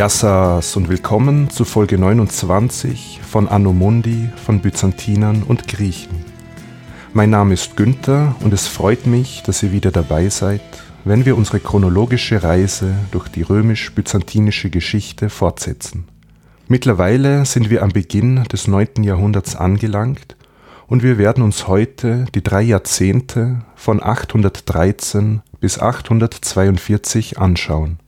Yassas und willkommen zu Folge 29 von Anno Mundi von Byzantinern und Griechen. Mein Name ist Günther und es freut mich, dass ihr wieder dabei seid, wenn wir unsere chronologische Reise durch die römisch-byzantinische Geschichte fortsetzen. Mittlerweile sind wir am Beginn des 9. Jahrhunderts angelangt und wir werden uns heute die drei Jahrzehnte von 813 bis 842 anschauen.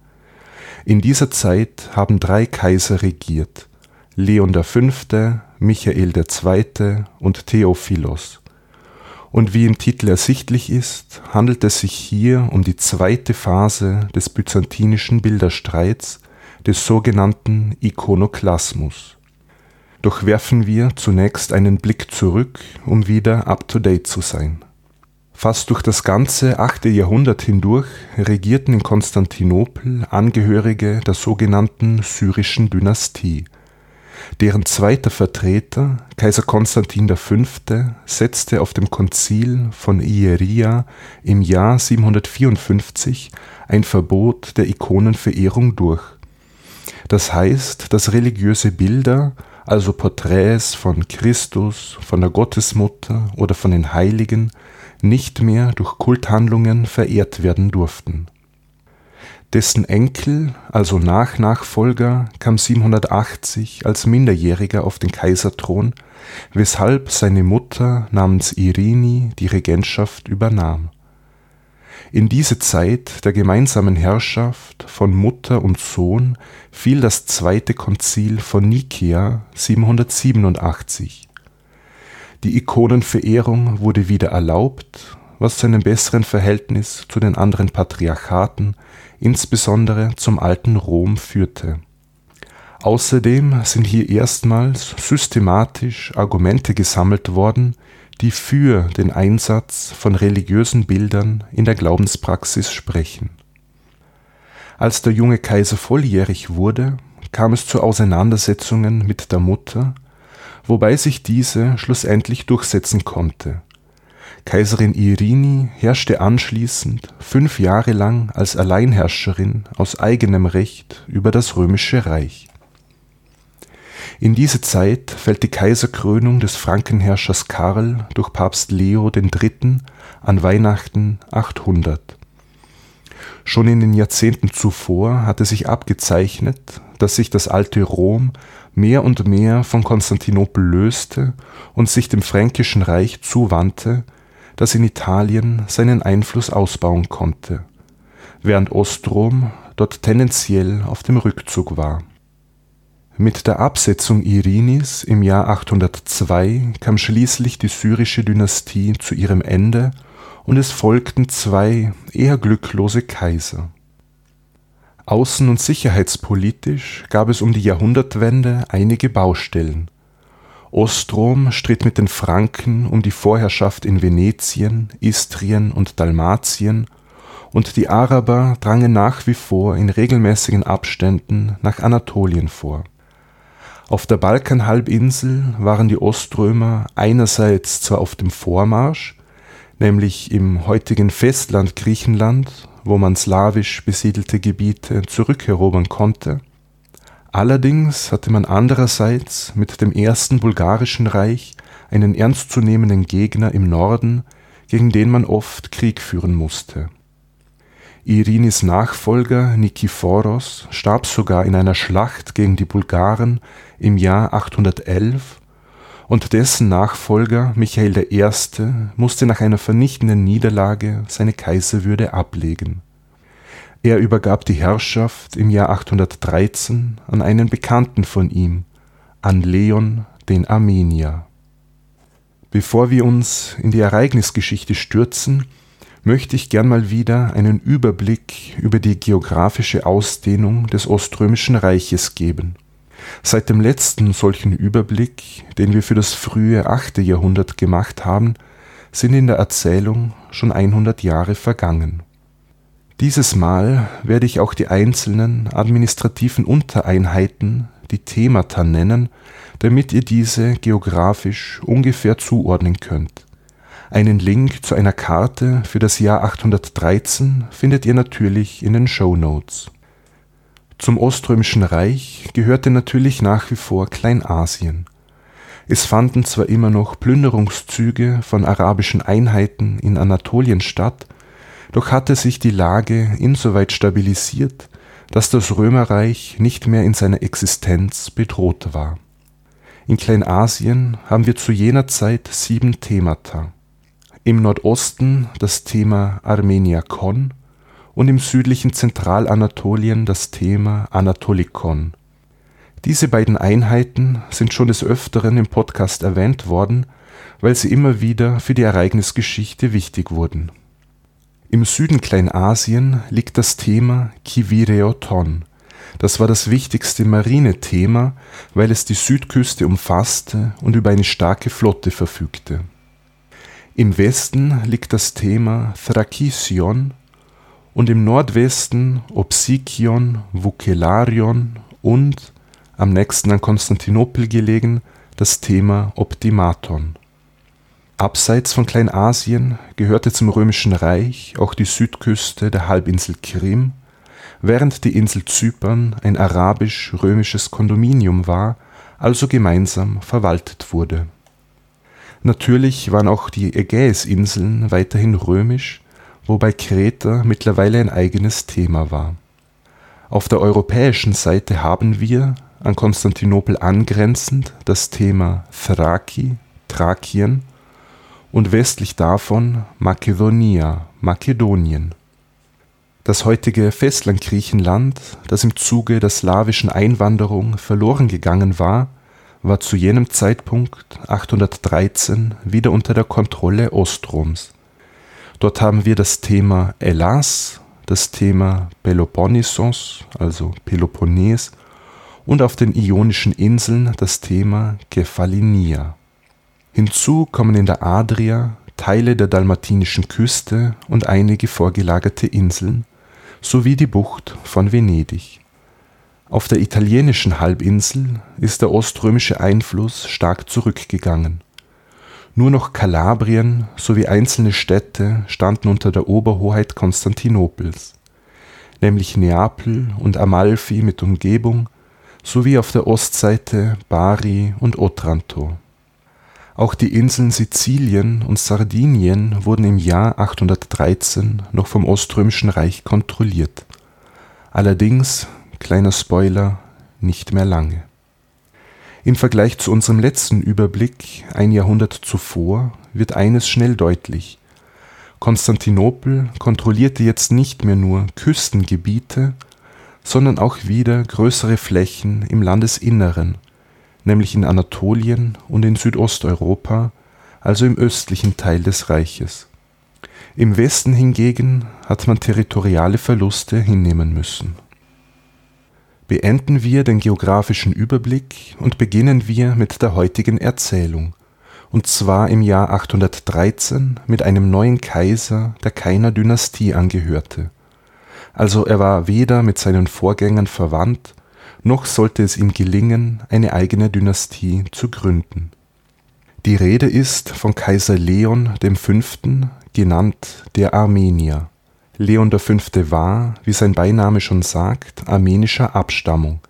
In dieser Zeit haben drei Kaiser regiert, Leon V., Michael II. und Theophilos. Und wie im Titel ersichtlich ist, handelt es sich hier um die zweite Phase des byzantinischen Bilderstreits, des sogenannten Ikonoklasmus. Doch werfen wir zunächst einen Blick zurück, um wieder up-to-date zu sein. Fast durch das ganze achte Jahrhundert hindurch regierten in Konstantinopel Angehörige der sogenannten syrischen Dynastie. Deren zweiter Vertreter, Kaiser Konstantin V., setzte auf dem Konzil von Ieria im Jahr 754 ein Verbot der Ikonenverehrung durch. Das heißt, dass religiöse Bilder, also Porträts von Christus, von der Gottesmutter oder von den Heiligen, nicht mehr durch Kulthandlungen verehrt werden durften. Dessen Enkel, also Nachnachfolger, kam 780 als Minderjähriger auf den Kaiserthron, weshalb seine Mutter namens Irini die Regentschaft übernahm. In diese Zeit der gemeinsamen Herrschaft von Mutter und Sohn fiel das zweite Konzil von Nikäa 787 die Ikonenverehrung wurde wieder erlaubt, was zu einem besseren Verhältnis zu den anderen Patriarchaten, insbesondere zum alten Rom, führte. Außerdem sind hier erstmals systematisch Argumente gesammelt worden, die für den Einsatz von religiösen Bildern in der Glaubenspraxis sprechen. Als der junge Kaiser volljährig wurde, kam es zu Auseinandersetzungen mit der Mutter, wobei sich diese schlussendlich durchsetzen konnte. Kaiserin Irini herrschte anschließend fünf Jahre lang als Alleinherrscherin aus eigenem Recht über das römische Reich. In diese Zeit fällt die Kaiserkrönung des Frankenherrschers Karl durch Papst Leo III. an Weihnachten 800. Schon in den Jahrzehnten zuvor hatte sich abgezeichnet, dass sich das alte Rom mehr und mehr von Konstantinopel löste und sich dem Fränkischen Reich zuwandte, das in Italien seinen Einfluss ausbauen konnte, während Ostrom dort tendenziell auf dem Rückzug war. Mit der Absetzung Irinis im Jahr 802 kam schließlich die syrische Dynastie zu ihrem Ende und es folgten zwei eher glücklose Kaiser Außen und sicherheitspolitisch gab es um die Jahrhundertwende einige Baustellen. Ostrom stritt mit den Franken um die Vorherrschaft in Venetien, Istrien und Dalmatien, und die Araber drangen nach wie vor in regelmäßigen Abständen nach Anatolien vor. Auf der Balkanhalbinsel waren die Oströmer einerseits zwar auf dem Vormarsch, nämlich im heutigen Festland Griechenland wo man slawisch besiedelte Gebiete zurückerobern konnte. Allerdings hatte man andererseits mit dem ersten bulgarischen Reich einen ernstzunehmenden Gegner im Norden, gegen den man oft Krieg führen musste. Irinis Nachfolger Nikephoros starb sogar in einer Schlacht gegen die Bulgaren im Jahr 811 und dessen Nachfolger Michael I. musste nach einer vernichtenden Niederlage seine Kaiserwürde ablegen. Er übergab die Herrschaft im Jahr 813 an einen Bekannten von ihm, an Leon den Armenier. Bevor wir uns in die Ereignisgeschichte stürzen, möchte ich gern mal wieder einen Überblick über die geografische Ausdehnung des Oströmischen Reiches geben Seit dem letzten solchen Überblick, den wir für das frühe 8. Jahrhundert gemacht haben, sind in der Erzählung schon 100 Jahre vergangen. Dieses Mal werde ich auch die einzelnen administrativen Untereinheiten, die Themata nennen, damit ihr diese geografisch ungefähr zuordnen könnt. Einen Link zu einer Karte für das Jahr 813 findet ihr natürlich in den Show Notes. Zum Oströmischen Reich gehörte natürlich nach wie vor Kleinasien. Es fanden zwar immer noch Plünderungszüge von arabischen Einheiten in Anatolien statt, doch hatte sich die Lage insoweit stabilisiert, dass das Römerreich nicht mehr in seiner Existenz bedroht war. In Kleinasien haben wir zu jener Zeit sieben Themata. Im Nordosten das Thema Armenia Kon, und im südlichen Zentralanatolien das Thema Anatolikon. Diese beiden Einheiten sind schon des Öfteren im Podcast erwähnt worden, weil sie immer wieder für die Ereignisgeschichte wichtig wurden. Im Süden Kleinasien liegt das Thema Kivireoton. Das war das wichtigste Marinethema, weil es die Südküste umfasste und über eine starke Flotte verfügte. Im Westen liegt das Thema Thrakision und im Nordwesten Opsikion, Vukelarion und, am nächsten an Konstantinopel gelegen, das Thema Optimaton. Abseits von Kleinasien gehörte zum Römischen Reich auch die Südküste der Halbinsel Krim, während die Insel Zypern ein arabisch-römisches Kondominium war, also gemeinsam verwaltet wurde. Natürlich waren auch die Ägäisinseln weiterhin römisch, wobei Kreta mittlerweile ein eigenes Thema war. Auf der europäischen Seite haben wir, an Konstantinopel angrenzend, das Thema Thraki (Thrakien) und westlich davon Makedonia (Makedonien). Das heutige Festland Griechenland, das im Zuge der slawischen Einwanderung verloren gegangen war, war zu jenem Zeitpunkt 813 wieder unter der Kontrolle Ostroms Dort haben wir das Thema Elas, das Thema Peloponnesos, also Peloponnes, und auf den Ionischen Inseln das Thema Kephalinia. Hinzu kommen in der Adria Teile der dalmatinischen Küste und einige vorgelagerte Inseln sowie die Bucht von Venedig. Auf der italienischen Halbinsel ist der oströmische Einfluss stark zurückgegangen nur noch Kalabrien sowie einzelne Städte standen unter der Oberhoheit Konstantinopels, nämlich Neapel und Amalfi mit Umgebung sowie auf der Ostseite Bari und Otranto. Auch die Inseln Sizilien und Sardinien wurden im Jahr 813 noch vom Oströmischen Reich kontrolliert, allerdings, kleiner Spoiler, nicht mehr lange im Vergleich zu unserem letzten Überblick ein Jahrhundert zuvor wird eines schnell deutlich: Konstantinopel kontrollierte jetzt nicht mehr nur Küstengebiete, sondern auch wieder größere Flächen im Landesinneren, nämlich in Anatolien und in Südosteuropa, also im östlichen Teil des Reiches. Im Westen hingegen hat man territoriale Verluste hinnehmen müssen Beenden wir den geographischen Überblick und beginnen wir mit der heutigen Erzählung, und zwar im Jahr 813 mit einem neuen Kaiser, der keiner Dynastie angehörte. Also er war weder mit seinen Vorgängern verwandt, noch sollte es ihm gelingen, eine eigene Dynastie zu gründen. Die Rede ist von Kaiser Leon V., genannt der Armenier Leon V. war, wie sein Beiname schon sagt, armenischer Abstammung.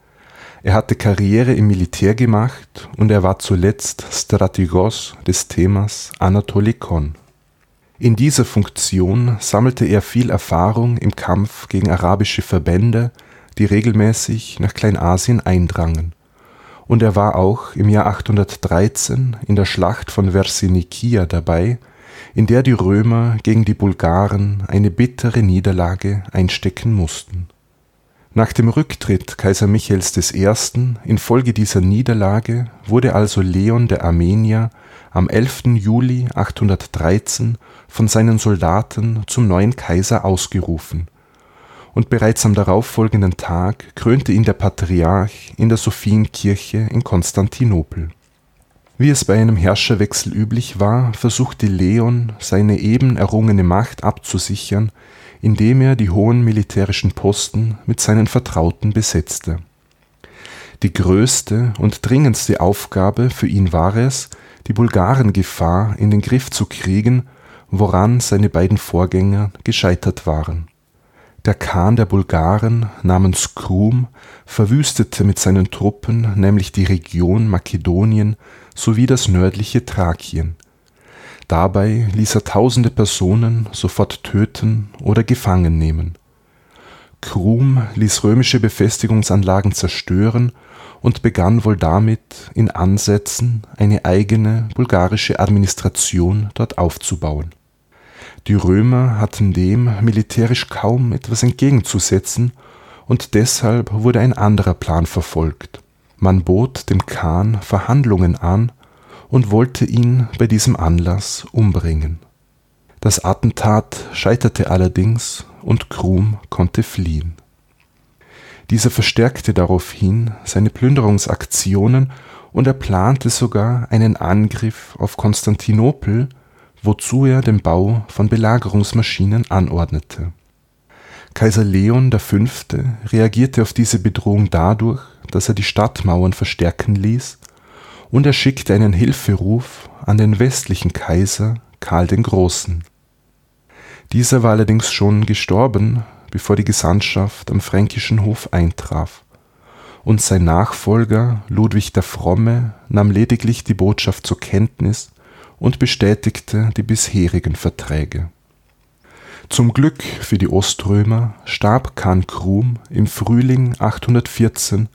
Er hatte Karriere im Militär gemacht und er war zuletzt Strategos des Themas Anatolikon. In dieser Funktion sammelte er viel Erfahrung im Kampf gegen arabische Verbände, die regelmäßig nach Kleinasien eindrangen. Und er war auch im Jahr 813 in der Schlacht von Versinikia dabei in der die Römer gegen die Bulgaren eine bittere Niederlage einstecken mussten. Nach dem Rücktritt Kaiser Michaels I. infolge dieser Niederlage wurde also Leon der Armenier am 11. Juli 813 von seinen Soldaten zum neuen Kaiser ausgerufen, und bereits am darauffolgenden Tag krönte ihn der Patriarch in der Sophienkirche in Konstantinopel wie es bei einem Herrscherwechsel üblich war, versuchte Leon, seine eben errungene Macht abzusichern, indem er die hohen militärischen Posten mit seinen Vertrauten besetzte. Die größte und dringendste Aufgabe für ihn war es, die Bulgarengefahr in den Griff zu kriegen, woran seine beiden Vorgänger gescheitert waren. Der Khan der Bulgaren namens Krum verwüstete mit seinen Truppen nämlich die Region Makedonien sowie das nördliche Thrakien. Dabei ließ er tausende Personen sofort töten oder gefangen nehmen. Krum ließ römische Befestigungsanlagen zerstören und begann wohl damit in Ansätzen eine eigene bulgarische Administration dort aufzubauen. Die Römer hatten dem militärisch kaum etwas entgegenzusetzen und deshalb wurde ein anderer Plan verfolgt. Man bot dem Khan Verhandlungen an und wollte ihn bei diesem Anlass umbringen. Das Attentat scheiterte allerdings und Krum konnte fliehen. Dieser verstärkte daraufhin seine Plünderungsaktionen und er plante sogar einen Angriff auf Konstantinopel, wozu er den Bau von Belagerungsmaschinen anordnete. Kaiser Leon V. reagierte auf diese Bedrohung dadurch, dass er die Stadtmauern verstärken ließ und er schickte einen Hilferuf an den westlichen Kaiser Karl den Großen. Dieser war allerdings schon gestorben, bevor die Gesandtschaft am fränkischen Hof eintraf, und sein Nachfolger Ludwig der Fromme nahm lediglich die Botschaft zur Kenntnis und bestätigte die bisherigen Verträge. Zum Glück für die Oströmer starb Khan Krum im Frühling 814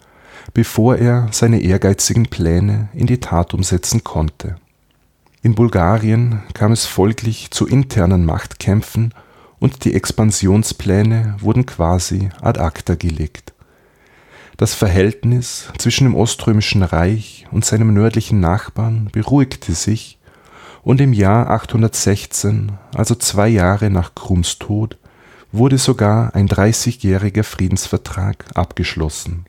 bevor er seine ehrgeizigen Pläne in die Tat umsetzen konnte. In Bulgarien kam es folglich zu internen Machtkämpfen und die Expansionspläne wurden quasi ad acta gelegt. Das Verhältnis zwischen dem Oströmischen Reich und seinem nördlichen Nachbarn beruhigte sich und im Jahr 816, also zwei Jahre nach Krums Tod, wurde sogar ein 30-jähriger Friedensvertrag abgeschlossen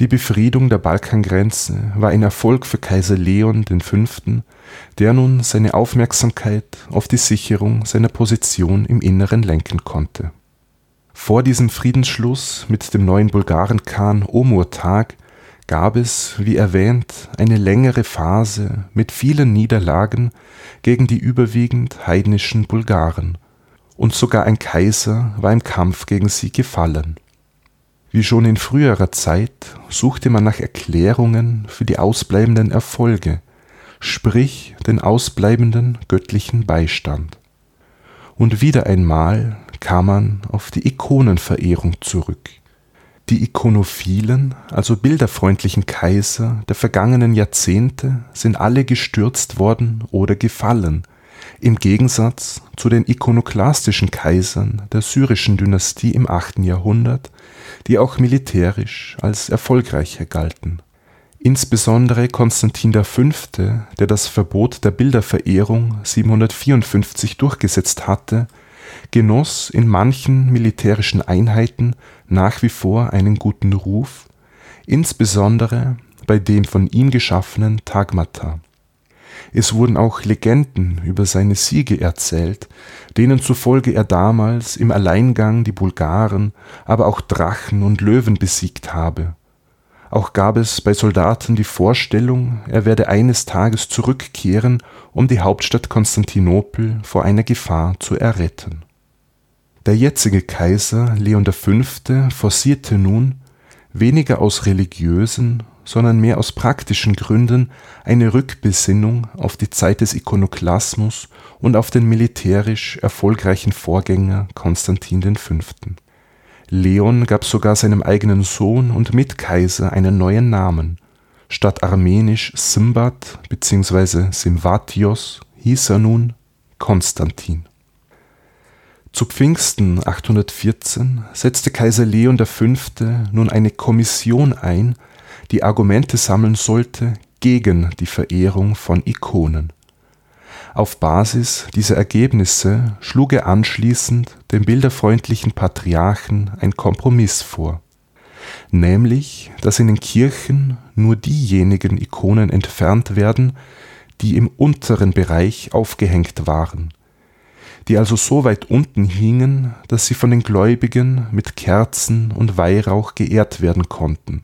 die Befriedung der Balkangrenze war ein Erfolg für Kaiser Leon V., der nun seine Aufmerksamkeit auf die Sicherung seiner Position im Inneren lenken konnte. Vor diesem Friedensschluss mit dem neuen Bulgarenkhan Omurtag gab es, wie erwähnt, eine längere Phase mit vielen Niederlagen gegen die überwiegend heidnischen Bulgaren, und sogar ein Kaiser war im Kampf gegen sie gefallen wie schon in früherer Zeit suchte man nach Erklärungen für die ausbleibenden Erfolge, sprich den ausbleibenden göttlichen Beistand. Und wieder einmal kam man auf die Ikonenverehrung zurück. Die ikonophilen, also bilderfreundlichen Kaiser der vergangenen Jahrzehnte sind alle gestürzt worden oder gefallen, im Gegensatz zu den ikonoklastischen Kaisern der syrischen Dynastie im 8. Jahrhundert, die auch militärisch als erfolgreicher galten. Insbesondere Konstantin V., der das Verbot der Bilderverehrung 754 durchgesetzt hatte, genoss in manchen militärischen Einheiten nach wie vor einen guten Ruf, insbesondere bei dem von ihm geschaffenen Tagmata es wurden auch Legenden über seine Siege erzählt, denen zufolge er damals im Alleingang die Bulgaren, aber auch Drachen und Löwen besiegt habe. Auch gab es bei Soldaten die Vorstellung, er werde eines Tages zurückkehren, um die Hauptstadt Konstantinopel vor einer Gefahr zu erretten. Der jetzige Kaiser Leon V. forcierte nun, weniger aus religiösen sondern mehr aus praktischen Gründen eine Rückbesinnung auf die Zeit des Ikonoklasmus und auf den militärisch erfolgreichen Vorgänger Konstantin V. Leon gab sogar seinem eigenen Sohn und Mitkaiser einen neuen Namen. Statt armenisch Simbat bzw. Simvatios hieß er nun Konstantin. Zu Pfingsten 814 setzte Kaiser Leon V. nun eine Kommission ein, die Argumente sammeln sollte gegen die Verehrung von Ikonen. Auf Basis dieser Ergebnisse schlug er anschließend dem bilderfreundlichen Patriarchen ein Kompromiss vor, nämlich dass in den Kirchen nur diejenigen Ikonen entfernt werden, die im unteren Bereich aufgehängt waren, die also so weit unten hingen, dass sie von den Gläubigen mit Kerzen und Weihrauch geehrt werden konnten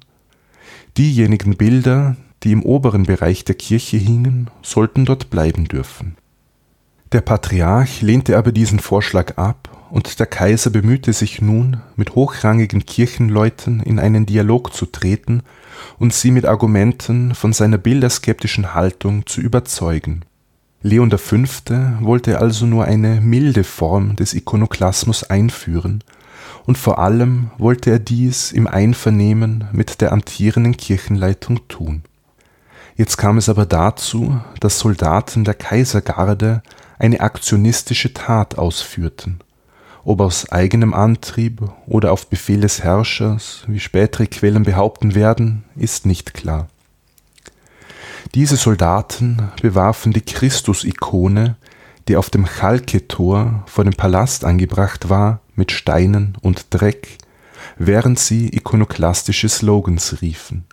Diejenigen Bilder, die im oberen Bereich der Kirche hingen, sollten dort bleiben dürfen. Der Patriarch lehnte aber diesen Vorschlag ab, und der Kaiser bemühte sich nun, mit hochrangigen Kirchenleuten in einen Dialog zu treten und sie mit Argumenten von seiner bilderskeptischen Haltung zu überzeugen. Leon V. wollte also nur eine milde Form des Ikonoklasmus einführen, und vor allem wollte er dies im Einvernehmen mit der amtierenden Kirchenleitung tun. Jetzt kam es aber dazu, dass Soldaten der Kaisergarde eine aktionistische Tat ausführten. Ob aus eigenem Antrieb oder auf Befehl des Herrschers, wie spätere Quellen behaupten werden, ist nicht klar. Diese Soldaten bewarfen die Christus-Ikone, die auf dem Chalke-Tor vor dem Palast angebracht war, mit Steinen und Dreck, während sie ikonoklastische Slogans riefen.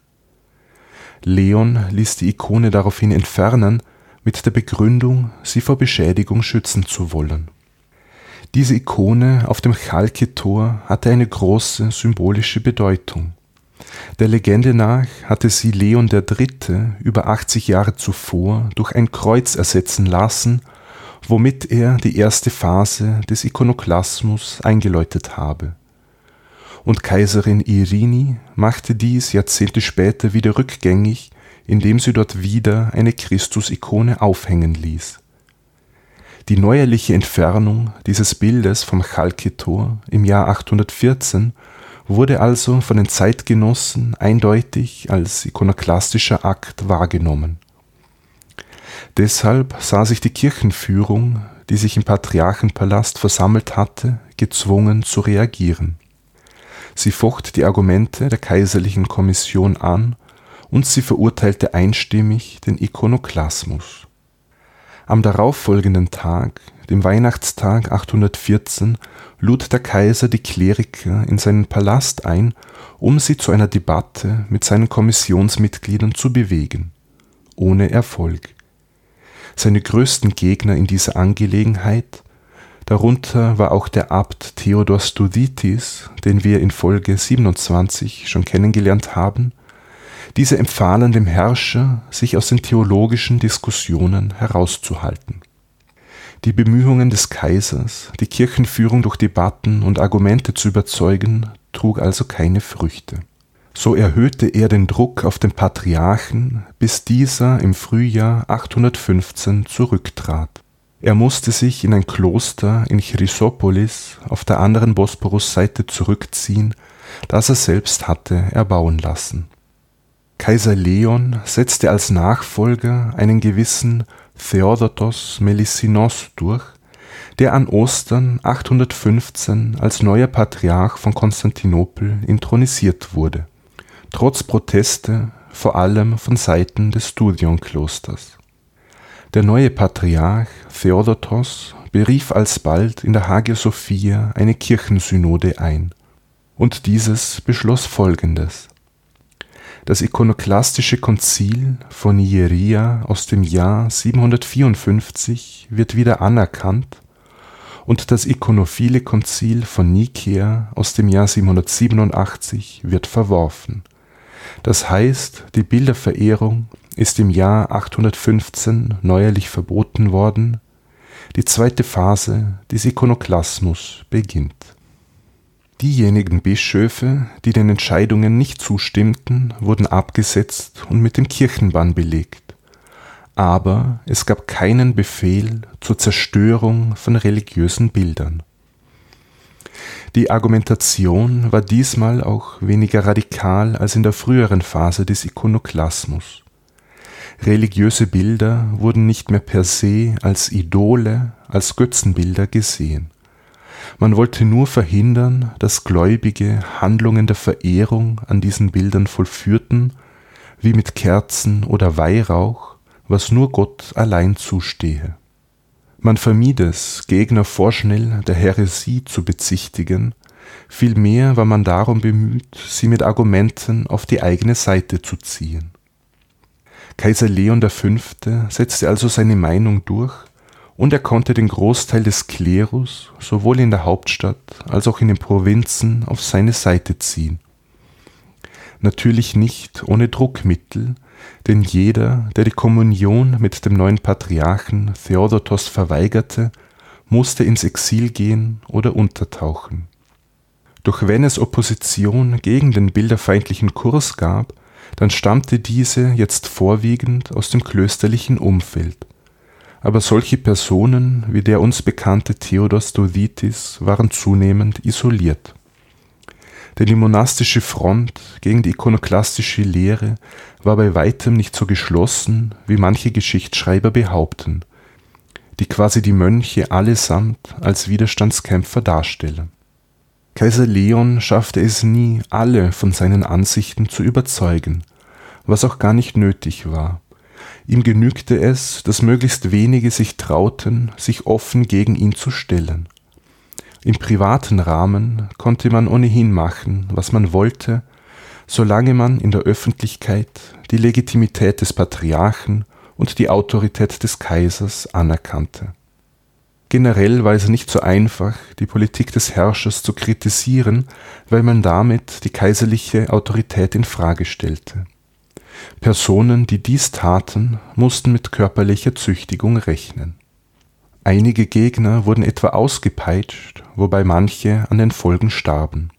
Leon ließ die Ikone daraufhin entfernen, mit der Begründung, sie vor Beschädigung schützen zu wollen. Diese Ikone auf dem Chalke-Tor hatte eine große symbolische Bedeutung. Der Legende nach hatte sie Leon III. über 80 Jahre zuvor durch ein Kreuz ersetzen lassen, womit er die erste Phase des Ikonoklasmus eingeläutet habe. Und Kaiserin Irini machte dies Jahrzehnte später wieder rückgängig indem sie dort wieder eine Christusikone aufhängen ließ. Die neuerliche Entfernung dieses Bildes vom Chalke-Tor im Jahr 814 wurde also von den Zeitgenossen eindeutig als ikonoklastischer Akt wahrgenommen. Deshalb sah sich die Kirchenführung, die sich im Patriarchenpalast versammelt hatte, gezwungen zu reagieren. Sie focht die Argumente der kaiserlichen Kommission an und sie verurteilte einstimmig den Ikonoklasmus. Am darauffolgenden Tag, dem Weihnachtstag 814, lud der Kaiser die Kleriker in seinen Palast ein, um sie zu einer Debatte mit seinen Kommissionsmitgliedern zu bewegen. Ohne Erfolg. Seine größten Gegner in dieser Angelegenheit, darunter war auch der Abt Theodor Studitis, den wir in Folge 27 schon kennengelernt haben, diese empfahlen dem Herrscher, sich aus den theologischen Diskussionen herauszuhalten. Die Bemühungen des Kaisers, die Kirchenführung durch Debatten und Argumente zu überzeugen, trug also keine Früchte. So erhöhte er den Druck auf den Patriarchen, bis dieser im Frühjahr 815 zurücktrat. Er musste sich in ein Kloster in Chrysopolis auf der anderen Bosporusseite zurückziehen, das er selbst hatte erbauen lassen. Kaiser Leon setzte als Nachfolger einen gewissen Theodotos Melissinos durch, der an Ostern 815 als neuer Patriarch von Konstantinopel intronisiert wurde, trotz Proteste vor allem von Seiten des Studionklosters. Der neue Patriarch Theodotos berief alsbald in der Hagia Sophia eine Kirchensynode ein, und dieses beschloss folgendes das ikonoklastische Konzil von Nieria aus dem Jahr 754 wird wieder anerkannt und das ikonophile Konzil von Nikäa aus dem Jahr 787 wird verworfen. Das heißt, die Bilderverehrung ist im Jahr 815 neuerlich verboten worden, die zweite Phase des Ikonoklasmus beginnt Diejenigen Bischöfe, die den Entscheidungen nicht zustimmten, wurden abgesetzt und mit dem Kirchenbann belegt. Aber es gab keinen Befehl zur Zerstörung von religiösen Bildern. Die Argumentation war diesmal auch weniger radikal als in der früheren Phase des Ikonoklasmus. Religiöse Bilder wurden nicht mehr per se als Idole, als Götzenbilder gesehen. Man wollte nur verhindern, dass Gläubige Handlungen der Verehrung an diesen Bildern vollführten, wie mit Kerzen oder Weihrauch, was nur Gott allein zustehe. Man vermied es, Gegner vorschnell der Häresie zu bezichtigen, vielmehr war man darum bemüht, sie mit Argumenten auf die eigene Seite zu ziehen. Kaiser Leon V. setzte also seine Meinung durch und er konnte den Großteil des Klerus sowohl in der Hauptstadt als auch in den Provinzen auf seine Seite ziehen. natürlich nicht ohne Druckmittel, denn jeder, der die Kommunion mit dem neuen Patriarchen Theodotos verweigerte, musste ins Exil gehen oder untertauchen. Doch wenn es Opposition gegen den bilderfeindlichen Kurs gab, dann stammte diese jetzt vorwiegend aus dem klösterlichen Umfeld. Aber solche Personen wie der uns bekannte Theodos Dodhitis waren zunehmend isoliert. Denn die monastische Front gegen die ikonoklastische Lehre war bei weitem nicht so geschlossen, wie manche Geschichtsschreiber behaupten, die quasi die Mönche allesamt als Widerstandskämpfer darstellen. Kaiser Leon schaffte es nie, alle von seinen Ansichten zu überzeugen, was auch gar nicht nötig war. Ihm genügte es, dass möglichst wenige sich trauten, sich offen gegen ihn zu stellen. Im privaten Rahmen konnte man ohnehin machen, was man wollte, solange man in der Öffentlichkeit die Legitimität des Patriarchen und die Autorität des Kaisers anerkannte. Generell war es nicht so einfach, die Politik des Herrschers zu kritisieren, weil man damit die kaiserliche Autorität in Frage stellte. Personen, die dies taten, mussten mit körperlicher Züchtigung rechnen. Einige Gegner wurden etwa ausgepeitscht, wobei manche an den Folgen starben.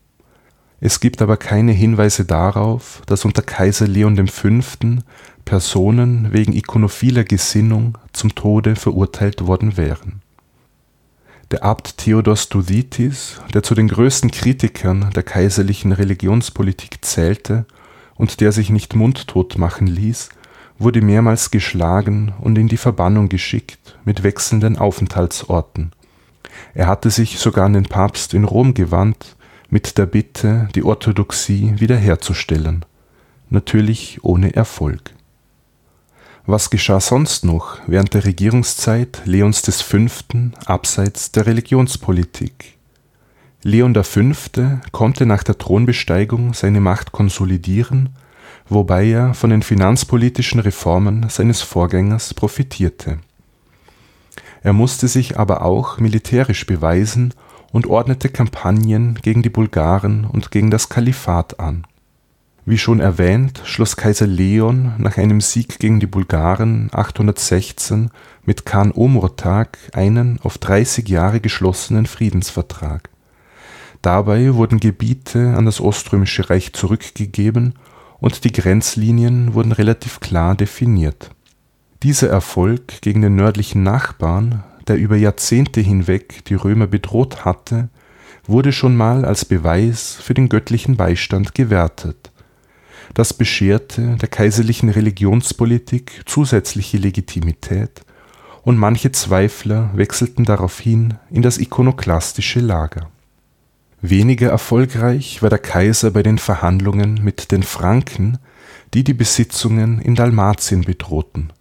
Es gibt aber keine Hinweise darauf, dass unter Kaiser Leon V. Personen wegen ikonophiler Gesinnung zum Tode verurteilt worden wären der Abt Theodos Duthitis, der zu den größten Kritikern der kaiserlichen Religionspolitik zählte und der sich nicht mundtot machen ließ, wurde mehrmals geschlagen und in die Verbannung geschickt mit wechselnden Aufenthaltsorten. Er hatte sich sogar an den Papst in Rom gewandt mit der Bitte, die Orthodoxie wiederherzustellen, natürlich ohne Erfolg was geschah sonst noch während der Regierungszeit Leons V. abseits der Religionspolitik? Leon V. konnte nach der Thronbesteigung seine Macht konsolidieren, wobei er von den finanzpolitischen Reformen seines Vorgängers profitierte. Er musste sich aber auch militärisch beweisen und ordnete Kampagnen gegen die Bulgaren und gegen das Kalifat an wie schon erwähnt, schloss Kaiser Leon nach einem Sieg gegen die Bulgaren 816 mit Khan Omurtag einen auf 30 Jahre geschlossenen Friedensvertrag. Dabei wurden Gebiete an das Oströmische Reich zurückgegeben und die Grenzlinien wurden relativ klar definiert. Dieser Erfolg gegen den nördlichen Nachbarn, der über Jahrzehnte hinweg die Römer bedroht hatte, wurde schon mal als Beweis für den göttlichen Beistand gewertet das bescherte der kaiserlichen Religionspolitik zusätzliche Legitimität, und manche Zweifler wechselten daraufhin in das ikonoklastische Lager. Weniger erfolgreich war der Kaiser bei den Verhandlungen mit den Franken, die die Besitzungen in Dalmatien bedrohten.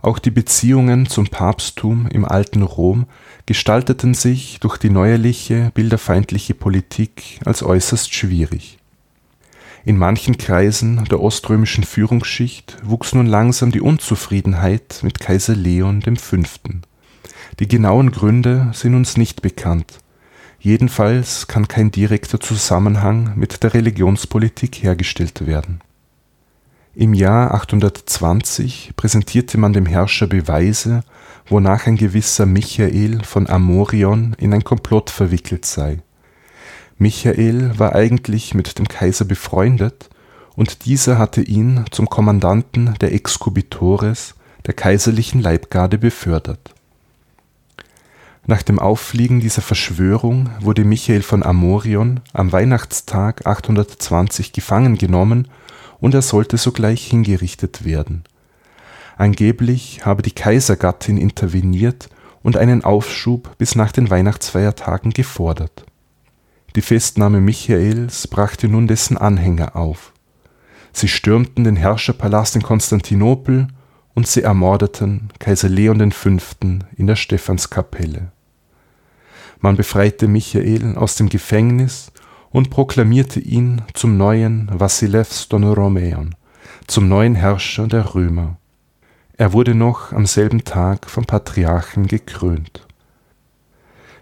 Auch die Beziehungen zum Papsttum im alten Rom gestalteten sich durch die neuerliche bilderfeindliche Politik als äußerst schwierig in manchen Kreisen der oströmischen Führungsschicht wuchs nun langsam die Unzufriedenheit mit Kaiser Leon V. Die genauen Gründe sind uns nicht bekannt, jedenfalls kann kein direkter Zusammenhang mit der Religionspolitik hergestellt werden. Im Jahr 820 präsentierte man dem Herrscher Beweise, wonach ein gewisser Michael von Amorion in ein Komplott verwickelt sei Michael war eigentlich mit dem Kaiser befreundet und dieser hatte ihn zum Kommandanten der Excubitores, der kaiserlichen Leibgarde, befördert. Nach dem Auffliegen dieser Verschwörung wurde Michael von Amorion am Weihnachtstag 820 gefangen genommen und er sollte sogleich hingerichtet werden. Angeblich habe die Kaisergattin interveniert und einen Aufschub bis nach den Weihnachtsfeiertagen gefordert die Festnahme Michaels brachte nun dessen Anhänger auf. Sie stürmten den Herrscherpalast in Konstantinopel und sie ermordeten Kaiser Leon V. in der Stephanskapelle. Man befreite Michael aus dem Gefängnis und proklamierte ihn zum neuen Vassilev Donoromeon, zum neuen Herrscher der Römer. Er wurde noch am selben Tag vom Patriarchen gekrönt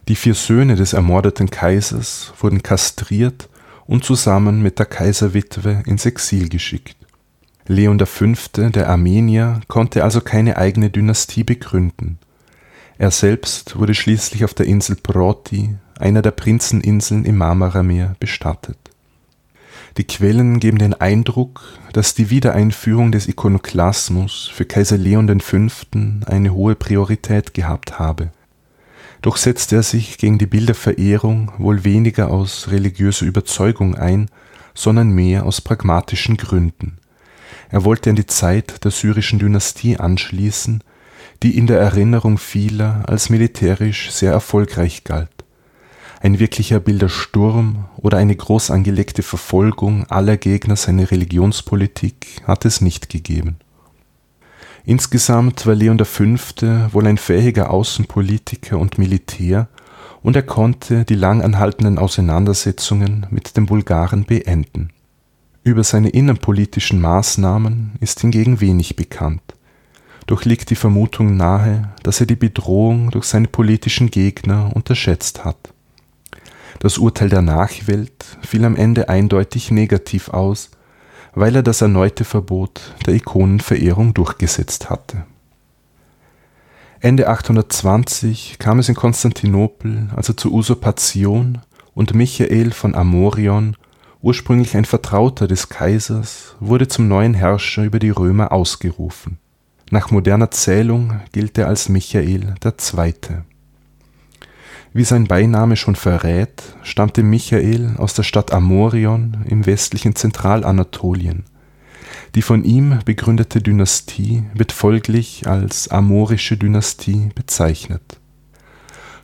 die vier Söhne des ermordeten Kaisers wurden kastriert und zusammen mit der Kaiserwitwe ins Exil geschickt. Leon V., der Armenier, konnte also keine eigene Dynastie begründen. Er selbst wurde schließlich auf der Insel Proti, einer der Prinzeninseln im Marmarameer, bestattet. Die Quellen geben den Eindruck, dass die Wiedereinführung des Ikonoklasmus für Kaiser Leon V. eine hohe Priorität gehabt habe. Doch setzte er sich gegen die Bilderverehrung wohl weniger aus religiöser Überzeugung ein, sondern mehr aus pragmatischen Gründen. Er wollte an die Zeit der syrischen Dynastie anschließen, die in der Erinnerung vieler als militärisch sehr erfolgreich galt. Ein wirklicher Bildersturm oder eine groß angelegte Verfolgung aller Gegner seiner Religionspolitik hat es nicht gegeben. Insgesamt war Leon V. wohl ein fähiger Außenpolitiker und Militär, und er konnte die lang anhaltenden Auseinandersetzungen mit den Bulgaren beenden. Über seine innenpolitischen Maßnahmen ist hingegen wenig bekannt. Doch liegt die Vermutung nahe, dass er die Bedrohung durch seine politischen Gegner unterschätzt hat. Das Urteil der Nachwelt fiel am Ende eindeutig negativ aus, weil er das erneute Verbot der Ikonenverehrung durchgesetzt hatte. Ende 820 kam es in Konstantinopel also zur Usurpation und Michael von Amorion, ursprünglich ein Vertrauter des Kaisers, wurde zum neuen Herrscher über die Römer ausgerufen. Nach moderner Zählung gilt er als Michael II. Wie sein Beiname schon verrät, stammte Michael aus der Stadt Amorion im westlichen Zentralanatolien. Die von ihm begründete Dynastie wird folglich als Amorische Dynastie bezeichnet.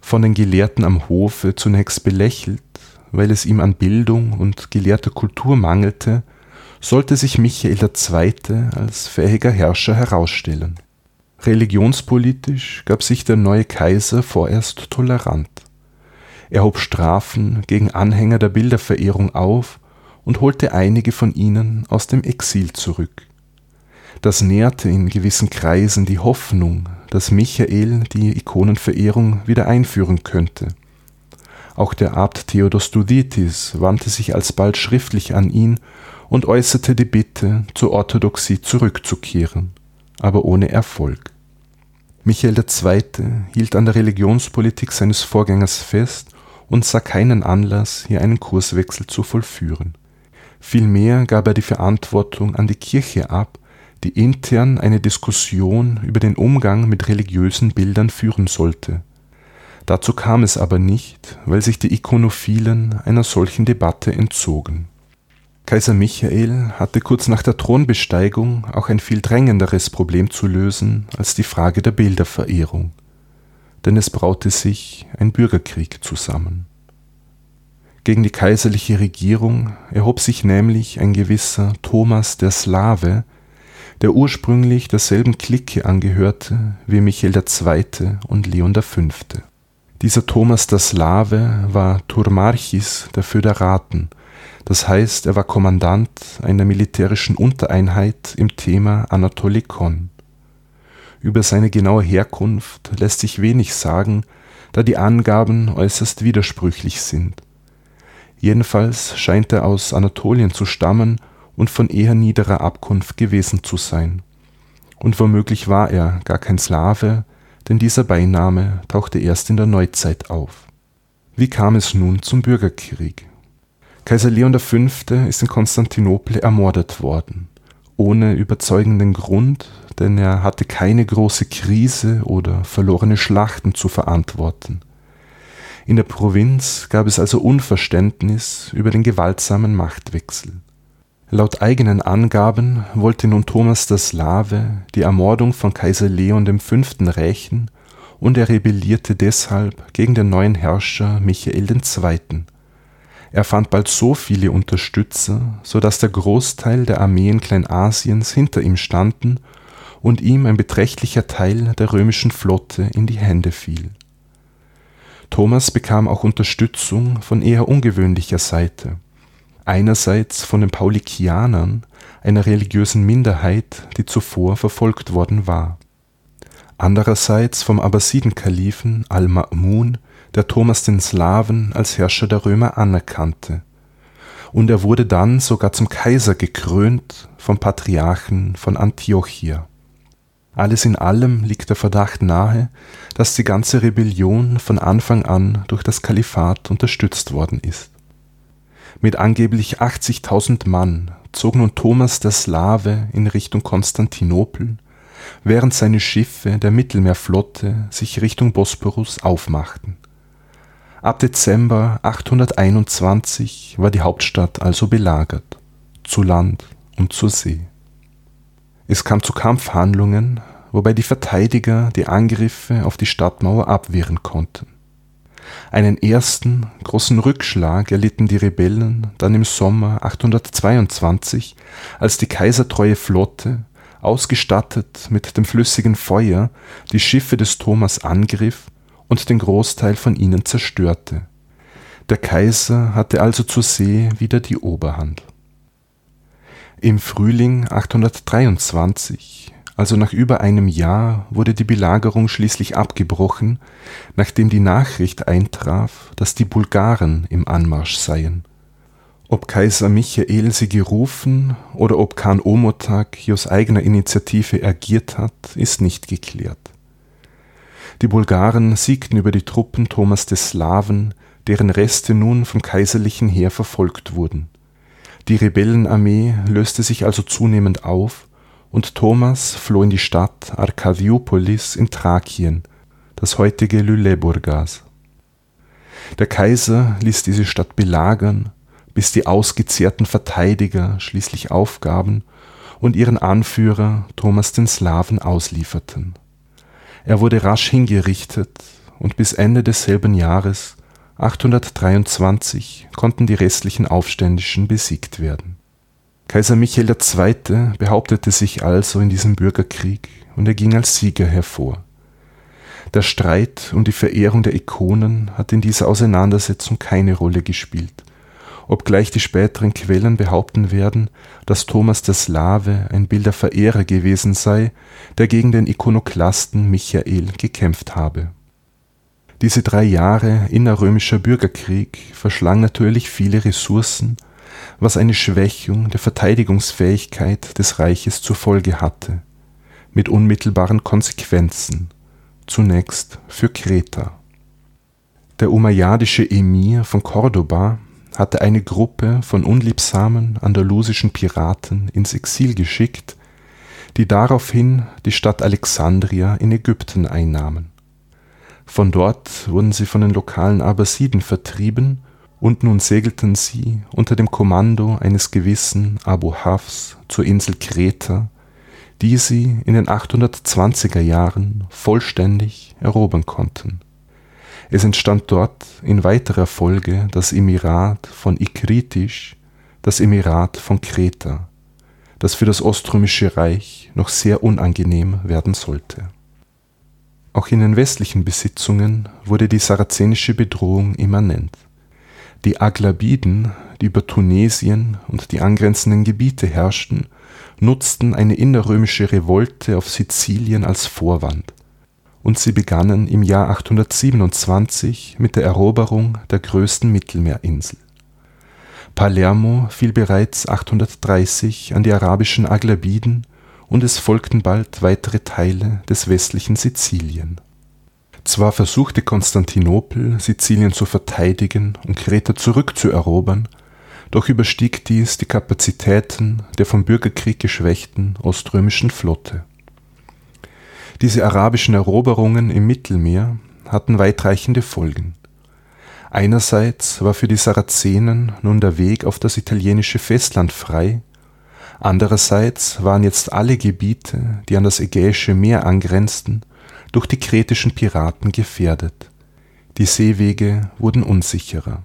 Von den Gelehrten am Hofe zunächst belächelt, weil es ihm an Bildung und gelehrter Kultur mangelte, sollte sich Michael II. als fähiger Herrscher herausstellen Religionspolitisch gab sich der neue Kaiser vorerst tolerant. Er hob Strafen gegen Anhänger der Bilderverehrung auf und holte einige von ihnen aus dem Exil zurück. Das nährte in gewissen Kreisen die Hoffnung, dass Michael die Ikonenverehrung wieder einführen könnte. Auch der Abt Theodostoritis wandte sich alsbald schriftlich an ihn und äußerte die Bitte, zur Orthodoxie zurückzukehren, aber ohne Erfolg. Michael II. hielt an der Religionspolitik seines Vorgängers fest und sah keinen Anlass, hier einen Kurswechsel zu vollführen. Vielmehr gab er die Verantwortung an die Kirche ab, die intern eine Diskussion über den Umgang mit religiösen Bildern führen sollte. Dazu kam es aber nicht, weil sich die Ikonophilen einer solchen Debatte entzogen Kaiser Michael hatte kurz nach der Thronbesteigung auch ein viel drängenderes Problem zu lösen als die Frage der Bilderverehrung, denn es braute sich ein Bürgerkrieg zusammen. Gegen die kaiserliche Regierung erhob sich nämlich ein gewisser Thomas der Slave, der ursprünglich derselben Clique angehörte wie Michael II. und Leon V. Dieser Thomas der Slave war Turmarchis der Föderaten das heißt, er war Kommandant einer militärischen Untereinheit im Thema Anatolikon. Über seine genaue Herkunft lässt sich wenig sagen, da die Angaben äußerst widersprüchlich sind. Jedenfalls scheint er aus Anatolien zu stammen und von eher niederer Abkunft gewesen zu sein. Und womöglich war er gar kein Slave, denn dieser Beiname tauchte erst in der Neuzeit auf. Wie kam es nun zum Bürgerkrieg? Kaiser Leon V. ist in Konstantinopel ermordet worden, ohne überzeugenden Grund, denn er hatte keine große Krise oder verlorene Schlachten zu verantworten. In der Provinz gab es also Unverständnis über den gewaltsamen Machtwechsel. Laut eigenen Angaben wollte nun Thomas der Slave die Ermordung von Kaiser Leon V. rächen und er rebellierte deshalb gegen den neuen Herrscher Michael II. Er fand bald so viele Unterstützer, so dass der Großteil der Armeen Kleinasiens hinter ihm standen und ihm ein beträchtlicher Teil der römischen Flotte in die Hände fiel. Thomas bekam auch Unterstützung von eher ungewöhnlicher Seite. Einerseits von den Paulikianern, einer religiösen Minderheit, die zuvor verfolgt worden war. Andererseits vom Abbasidenkalifen Al-Ma'mun, der Thomas den Slawen als Herrscher der Römer anerkannte. und er wurde dann sogar zum Kaiser gekrönt vom Patriarchen von Antiochia. Alles in allem liegt der Verdacht nahe, dass die ganze Rebellion von Anfang an durch das Kalifat unterstützt worden ist. Mit angeblich 80.000 Mann zog nun Thomas der Slave in Richtung Konstantinopel, während seine Schiffe der Mittelmeerflotte sich Richtung Bosporus aufmachten. Ab Dezember 821 war die Hauptstadt also belagert, zu Land und zur See. Es kam zu Kampfhandlungen, wobei die Verteidiger die Angriffe auf die Stadtmauer abwehren konnten. Einen ersten großen Rückschlag erlitten die Rebellen dann im Sommer 822, als die kaisertreue Flotte, ausgestattet mit dem flüssigen Feuer, die Schiffe des Thomas angriff und den Großteil von ihnen zerstörte. Der Kaiser hatte also zur See wieder die Oberhand. Im Frühling 823, also nach über einem Jahr, wurde die Belagerung schließlich abgebrochen, nachdem die Nachricht eintraf, dass die Bulgaren im Anmarsch seien. Ob Kaiser Michael sie gerufen oder ob Khan Omotak aus eigener Initiative agiert hat, ist nicht geklärt. Die Bulgaren siegten über die Truppen Thomas des Slawen, deren Reste nun vom kaiserlichen Heer verfolgt wurden. Die Rebellenarmee löste sich also zunehmend auf und Thomas floh in die Stadt Arkadiopolis in Thrakien, das heutige Lüleburgas. Der Kaiser ließ diese Stadt belagern, bis die ausgezehrten Verteidiger schließlich aufgaben und ihren Anführer Thomas den Slawen auslieferten. Er wurde rasch hingerichtet und bis Ende desselben Jahres 823 konnten die restlichen Aufständischen besiegt werden. Kaiser Michael II. behauptete sich also in diesem Bürgerkrieg und er ging als Sieger hervor. Der Streit um die Verehrung der Ikonen hat in dieser Auseinandersetzung keine Rolle gespielt, obgleich die späteren Quellen behaupten werden, dass Thomas der Slave ein Bilderverehrer gewesen sei, der gegen den Ikonoklasten Michael gekämpft habe diese drei Jahre innerrömischer Bürgerkrieg verschlang natürlich viele Ressourcen, was eine Schwächung der Verteidigungsfähigkeit des Reiches zur Folge hatte, mit unmittelbaren Konsequenzen, zunächst für Kreta. Der umayyadische Emir von Cordoba hatte eine Gruppe von unliebsamen andalusischen Piraten ins Exil geschickt, die daraufhin die Stadt Alexandria in Ägypten einnahmen von dort wurden sie von den lokalen Abbasiden vertrieben und nun segelten sie unter dem Kommando eines gewissen Abu Hafs zur Insel Kreta, die sie in den 820er Jahren vollständig erobern konnten. Es entstand dort in weiterer Folge das Emirat von Ikritisch, das Emirat von Kreta, das für das Oströmische Reich noch sehr unangenehm werden sollte auch in den westlichen Besitzungen wurde die sarazenische Bedrohung immanent. Die Aglabiden, die über Tunesien und die angrenzenden Gebiete herrschten, nutzten eine innerrömische Revolte auf Sizilien als Vorwand, und sie begannen im Jahr 827 mit der Eroberung der größten Mittelmeerinsel. Palermo fiel bereits 830 an die arabischen Aglabiden und es folgten bald weitere Teile des westlichen Sizilien. Zwar versuchte Konstantinopel, Sizilien zu verteidigen und Kreta zurückzuerobern, doch überstieg dies die Kapazitäten der vom Bürgerkrieg geschwächten oströmischen Flotte. Diese arabischen Eroberungen im Mittelmeer hatten weitreichende Folgen. Einerseits war für die Sarazenen nun der Weg auf das italienische Festland frei Andererseits waren jetzt alle Gebiete, die an das Ägäische Meer angrenzten, durch die kretischen Piraten gefährdet. Die Seewege wurden unsicherer.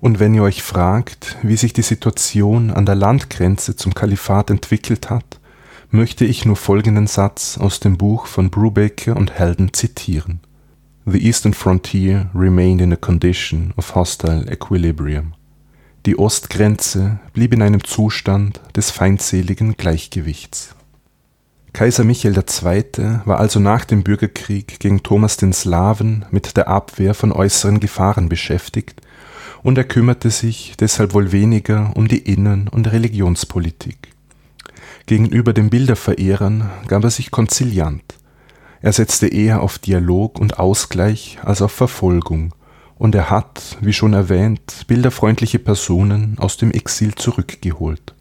Und wenn ihr euch fragt, wie sich die Situation an der Landgrenze zum Kalifat entwickelt hat, möchte ich nur folgenden Satz aus dem Buch von Brubaker und Helden zitieren. The eastern frontier remained in a condition of hostile equilibrium. Die Ostgrenze blieb in einem Zustand des feindseligen Gleichgewichts. Kaiser Michael II. war also nach dem Bürgerkrieg gegen Thomas den Slawen mit der Abwehr von äußeren Gefahren beschäftigt und er kümmerte sich deshalb wohl weniger um die Innen- und Religionspolitik. Gegenüber den Bilderverehrern gab er sich konziliant. Er setzte eher auf Dialog und Ausgleich als auf Verfolgung, und er hat, wie schon erwähnt, bilderfreundliche Personen aus dem Exil zurückgeholt.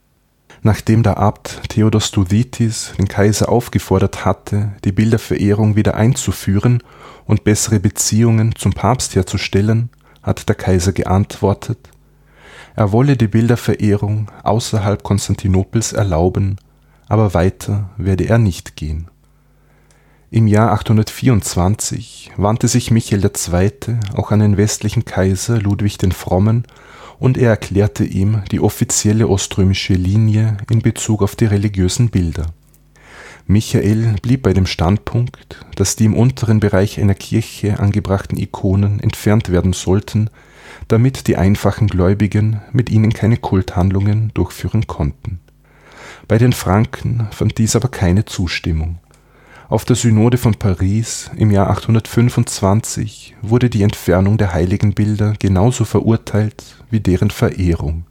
Nachdem der Abt Theodos Thukydides den Kaiser aufgefordert hatte, die Bilderverehrung wieder einzuführen und bessere Beziehungen zum Papst herzustellen, hat der Kaiser geantwortet, er wolle die Bilderverehrung außerhalb Konstantinopels erlauben, aber weiter werde er nicht gehen. Im Jahr 824 wandte sich Michael II. auch an den westlichen Kaiser Ludwig den Frommen und er erklärte ihm die offizielle oströmische Linie in Bezug auf die religiösen Bilder. Michael blieb bei dem Standpunkt, dass die im unteren Bereich einer Kirche angebrachten Ikonen entfernt werden sollten, damit die einfachen Gläubigen mit ihnen keine Kulthandlungen durchführen konnten. Bei den Franken fand dies aber keine Zustimmung. Auf der Synode von Paris im Jahr 825 wurde die Entfernung der Heiligenbilder genauso verurteilt wie deren Verehrung.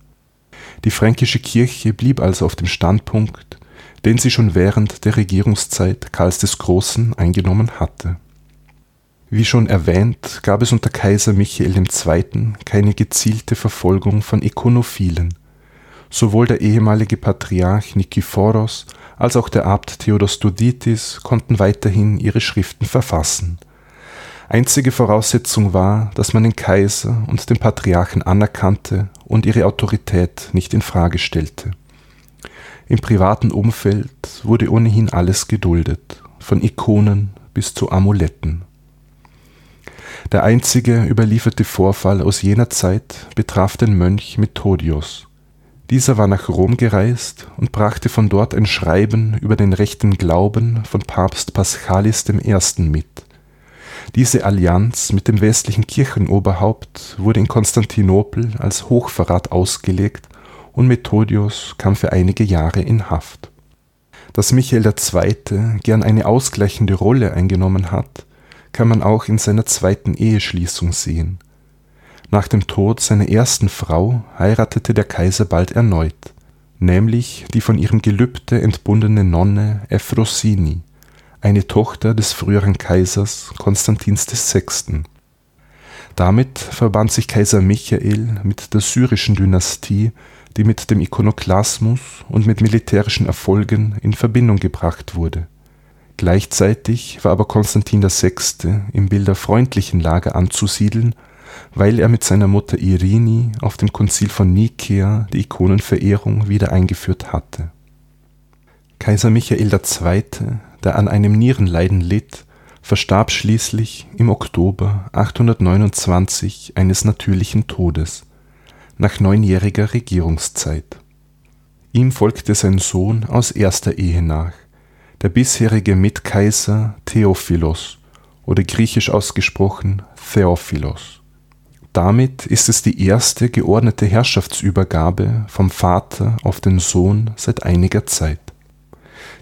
Die fränkische Kirche blieb also auf dem Standpunkt, den sie schon während der Regierungszeit Karls des Großen eingenommen hatte. Wie schon erwähnt, gab es unter Kaiser Michael II. keine gezielte Verfolgung von Ikonophilen. Sowohl der ehemalige Patriarch Nikephoros als auch der Abt Theodostoditis konnten weiterhin ihre Schriften verfassen. Einzige Voraussetzung war, dass man den Kaiser und den Patriarchen anerkannte und ihre Autorität nicht in Frage stellte. Im privaten Umfeld wurde ohnehin alles geduldet, von Ikonen bis zu Amuletten. Der einzige überlieferte Vorfall aus jener Zeit betraf den Mönch Methodios, dieser war nach Rom gereist und brachte von dort ein Schreiben über den rechten Glauben von Papst Paschalis I. mit. Diese Allianz mit dem westlichen Kirchenoberhaupt wurde in Konstantinopel als Hochverrat ausgelegt und Methodius kam für einige Jahre in Haft. Dass Michael II. gern eine ausgleichende Rolle eingenommen hat, kann man auch in seiner zweiten Eheschließung sehen nach dem Tod seiner ersten Frau heiratete der Kaiser bald erneut, nämlich die von ihrem Gelübde entbundene Nonne Ephrosini, eine Tochter des früheren Kaisers Konstantins VI. Damit verband sich Kaiser Michael mit der syrischen Dynastie, die mit dem Ikonoklasmus und mit militärischen Erfolgen in Verbindung gebracht wurde. Gleichzeitig war aber Konstantin VI. im bilderfreundlichen Lager anzusiedeln weil er mit seiner Mutter Irini auf dem Konzil von Nikäa die Ikonenverehrung wieder eingeführt hatte. Kaiser Michael II., der an einem Nierenleiden litt, verstarb schließlich im Oktober 829 eines natürlichen Todes, nach neunjähriger Regierungszeit. Ihm folgte sein Sohn aus erster Ehe nach, der bisherige Mitkaiser Theophilos oder griechisch ausgesprochen Theophilos. Damit ist es die erste geordnete Herrschaftsübergabe vom Vater auf den Sohn seit einiger Zeit.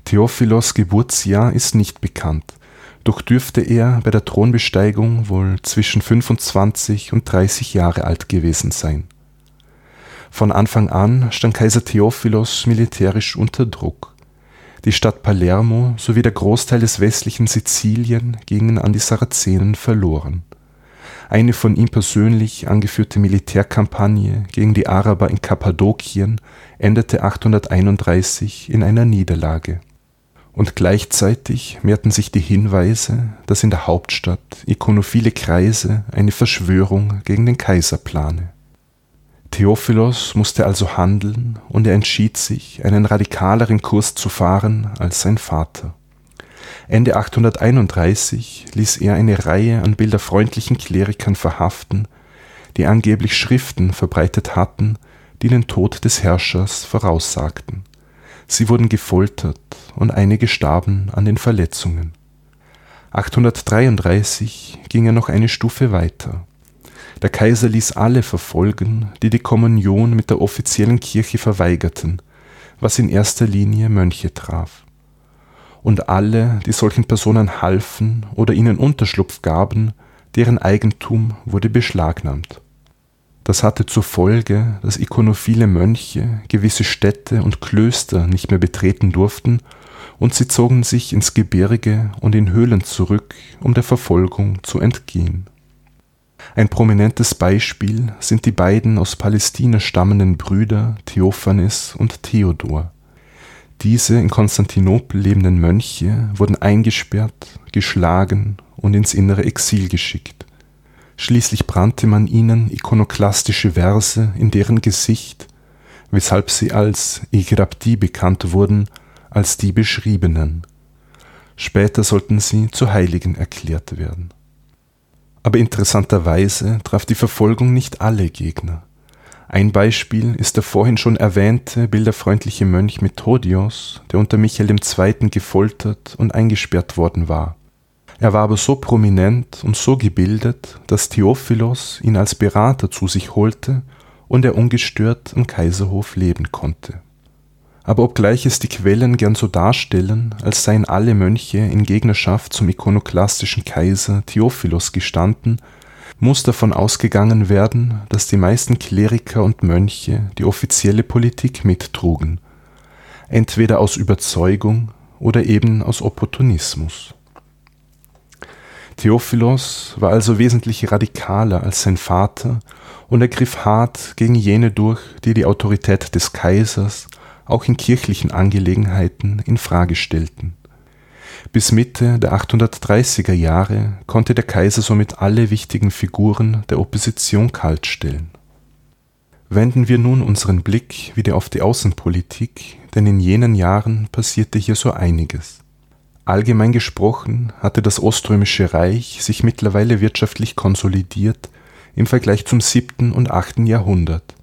Theophilos Geburtsjahr ist nicht bekannt, doch dürfte er bei der Thronbesteigung wohl zwischen 25 und 30 Jahre alt gewesen sein. Von Anfang an stand Kaiser Theophilos militärisch unter Druck. Die Stadt Palermo sowie der Großteil des westlichen Sizilien gingen an die Sarazenen verloren eine von ihm persönlich angeführte Militärkampagne gegen die Araber in Kappadokien endete 831 in einer Niederlage. Und gleichzeitig mehrten sich die Hinweise, dass in der Hauptstadt ikonophile Kreise eine Verschwörung gegen den Kaiser plane. Theophilos musste also handeln und er entschied sich, einen radikaleren Kurs zu fahren als sein Vater Ende 831 ließ er eine Reihe an bilderfreundlichen Klerikern verhaften, die angeblich Schriften verbreitet hatten, die den Tod des Herrschers voraussagten. Sie wurden gefoltert und einige starben an den Verletzungen. 833 ging er noch eine Stufe weiter. Der Kaiser ließ alle verfolgen, die die Kommunion mit der offiziellen Kirche verweigerten, was in erster Linie Mönche traf und alle, die solchen Personen halfen oder ihnen Unterschlupf gaben, deren Eigentum wurde beschlagnahmt. Das hatte zur Folge, dass ikonophile Mönche gewisse Städte und Klöster nicht mehr betreten durften und sie zogen sich ins Gebirge und in Höhlen zurück, um der Verfolgung zu entgehen. Ein prominentes Beispiel sind die beiden aus Palästina stammenden Brüder Theophanes und Theodor. Diese in Konstantinopel lebenden Mönche wurden eingesperrt, geschlagen und ins innere Exil geschickt. Schließlich brannte man ihnen ikonoklastische Verse in deren Gesicht, weshalb sie als Igrabdi bekannt wurden, als die beschriebenen. Später sollten sie zu Heiligen erklärt werden. Aber interessanterweise traf die Verfolgung nicht alle Gegner. Ein Beispiel ist der vorhin schon erwähnte bilderfreundliche Mönch Methodios, der unter Michael II. gefoltert und eingesperrt worden war. Er war aber so prominent und so gebildet, dass Theophilos ihn als Berater zu sich holte und er ungestört am Kaiserhof leben konnte. Aber obgleich es die Quellen gern so darstellen, als seien alle Mönche in Gegnerschaft zum ikonoklastischen Kaiser Theophilos gestanden, muss davon ausgegangen werden, dass die meisten Kleriker und Mönche die offizielle Politik mittrugen, entweder aus Überzeugung oder eben aus Opportunismus. Theophilos war also wesentlich radikaler als sein Vater und er griff hart gegen jene durch, die die Autorität des Kaisers auch in kirchlichen Angelegenheiten in Frage stellten. Bis Mitte der 830er Jahre konnte der Kaiser somit alle wichtigen Figuren der Opposition kaltstellen. Wenden wir nun unseren Blick wieder auf die Außenpolitik, denn in jenen Jahren passierte hier so einiges. Allgemein gesprochen hatte das Oströmische Reich sich mittlerweile wirtschaftlich konsolidiert im Vergleich zum siebten und achten Jahrhundert.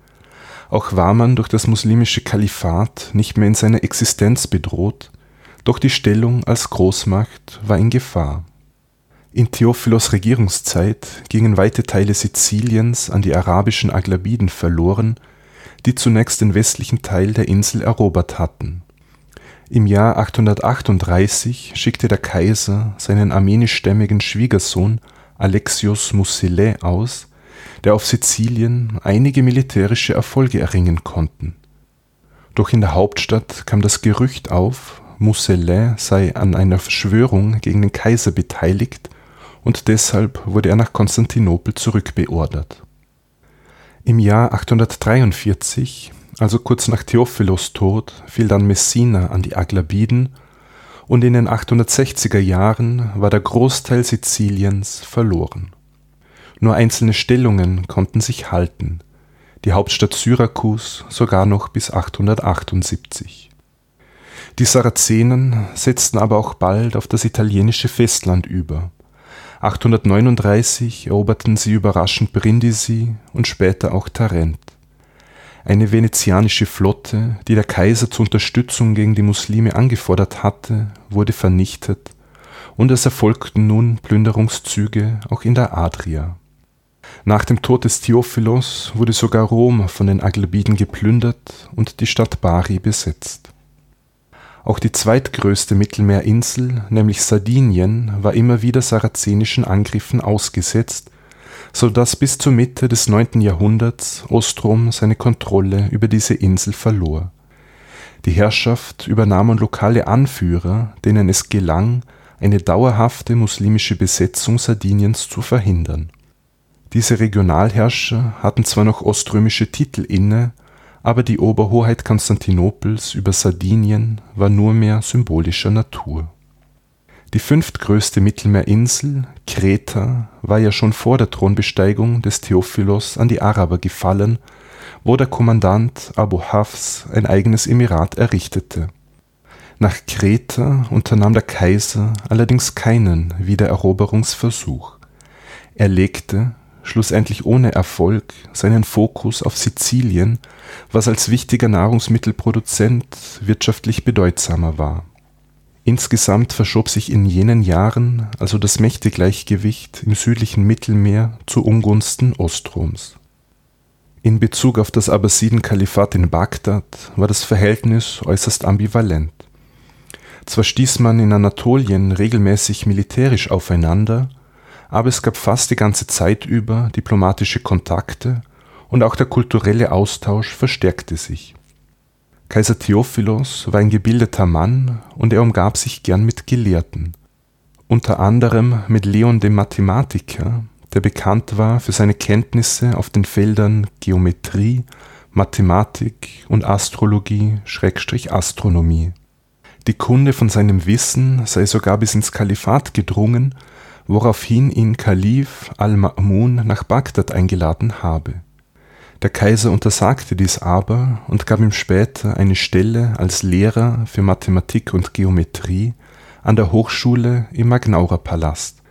Auch war man durch das muslimische Kalifat nicht mehr in seiner Existenz bedroht, doch die Stellung als Großmacht war in Gefahr. In Theophilos Regierungszeit gingen weite Teile Siziliens an die arabischen Aglabiden verloren, die zunächst den westlichen Teil der Insel erobert hatten im Jahr 838 schickte der Kaiser seinen armenischstämmigen Schwiegersohn Alexios Musilä aus, der auf Sizilien einige militärische Erfolge erringen konnten. Doch in der Hauptstadt kam das Gerücht auf, Musilä sei an einer Verschwörung gegen den Kaiser beteiligt und deshalb wurde er nach Konstantinopel zurückbeordert. Im Jahr 843 also kurz nach Theophilos Tod, fiel dann Messina an die Aglabiden und in den 860er Jahren war der Großteil Siziliens verloren. Nur einzelne Stellungen konnten sich halten, die Hauptstadt Syrakus sogar noch bis 878. Die Sarazenen setzten aber auch bald auf das italienische Festland über. 839 eroberten sie überraschend Brindisi und später auch Tarent eine venezianische Flotte, die der Kaiser zur Unterstützung gegen die Muslime angefordert hatte, wurde vernichtet und es erfolgten nun Plünderungszüge auch in der Adria. Nach dem Tod des Theophilos wurde sogar Rom von den Aglabiden geplündert und die Stadt Bari besetzt. Auch die zweitgrößte Mittelmeerinsel, nämlich Sardinien, war immer wieder sarazenischen Angriffen ausgesetzt so dass bis zur Mitte des 9. Jahrhunderts Ostrom seine Kontrolle über diese Insel verlor. Die Herrschaft übernahmen lokale Anführer, denen es gelang, eine dauerhafte muslimische Besetzung Sardiniens zu verhindern. Diese Regionalherrscher hatten zwar noch oströmische Titel inne, aber die Oberhoheit Konstantinopels über Sardinien war nur mehr symbolischer Natur die fünftgrößte Mittelmeerinsel, Kreta, war ja schon vor der Thronbesteigung des Theophilos an die Araber gefallen, wo der Kommandant Abu Hafs ein eigenes Emirat errichtete. Nach Kreta unternahm der Kaiser allerdings keinen Wiedereroberungsversuch. Er legte, schlussendlich ohne Erfolg, seinen Fokus auf Sizilien, was als wichtiger Nahrungsmittelproduzent wirtschaftlich bedeutsamer war Insgesamt verschob sich in jenen Jahren also das Mächtegleichgewicht im südlichen Mittelmeer zu Ungunsten Ostroms. In Bezug auf das Abbasidenkalifat in Bagdad war das Verhältnis äußerst ambivalent. Zwar stieß man in Anatolien regelmäßig militärisch aufeinander, aber es gab fast die ganze Zeit über diplomatische Kontakte und auch der kulturelle Austausch verstärkte sich. Kaiser Theophilos war ein gebildeter Mann und er umgab sich gern mit Gelehrten, unter anderem mit Leon dem Mathematiker, der bekannt war für seine Kenntnisse auf den Feldern Geometrie, Mathematik und Astrologie/Astronomie. Die Kunde von seinem Wissen sei sogar bis ins Kalifat gedrungen, woraufhin ihn Kalif al-Ma'mun nach Bagdad eingeladen habe. Der Kaiser untersagte dies aber und gab ihm später eine Stelle als Lehrer für Mathematik und Geometrie an der Hochschule im Magnaura-Palast,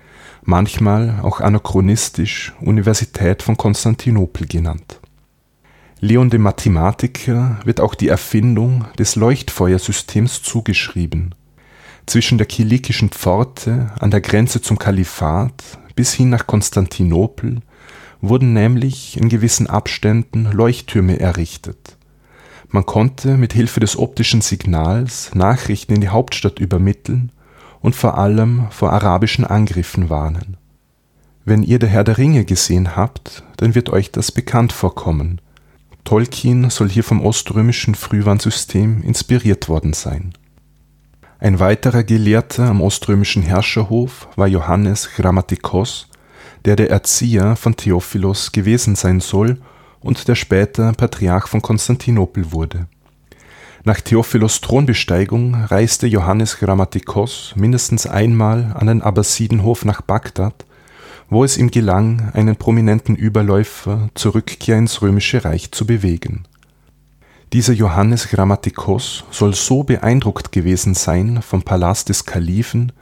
manchmal auch anachronistisch Universität von Konstantinopel genannt. Leon dem Mathematiker wird auch die Erfindung des Leuchtfeuersystems zugeschrieben. Zwischen der Kilikischen Pforte an der Grenze zum Kalifat bis hin nach Konstantinopel wurden nämlich in gewissen Abständen Leuchttürme errichtet. Man konnte mit Hilfe des optischen Signals Nachrichten in die Hauptstadt übermitteln und vor allem vor arabischen Angriffen warnen. Wenn ihr der Herr der Ringe gesehen habt, dann wird euch das bekannt vorkommen. Tolkien soll hier vom oströmischen Frühwarnsystem inspiriert worden sein. Ein weiterer Gelehrter am oströmischen Herrscherhof war Johannes Grammatikos, der der Erzieher von Theophilos gewesen sein soll und der später Patriarch von Konstantinopel wurde. Nach Theophilos Thronbesteigung reiste Johannes Grammatikos mindestens einmal an den Abbasidenhof nach Bagdad, wo es ihm gelang, einen prominenten Überläufer zur Rückkehr ins römische Reich zu bewegen. Dieser Johannes Grammatikos soll so beeindruckt gewesen sein vom Palast des Kalifen,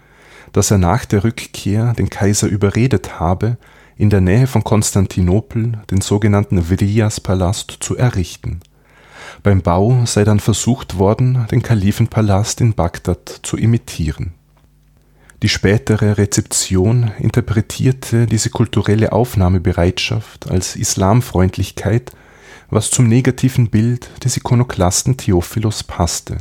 dass er nach der Rückkehr den Kaiser überredet habe, in der Nähe von Konstantinopel den sogenannten Vrillas-Palast zu errichten. Beim Bau sei dann versucht worden, den Kalifenpalast in Bagdad zu imitieren. Die spätere Rezeption interpretierte diese kulturelle Aufnahmebereitschaft als Islamfreundlichkeit, was zum negativen Bild des Ikonoklasten Theophilos passte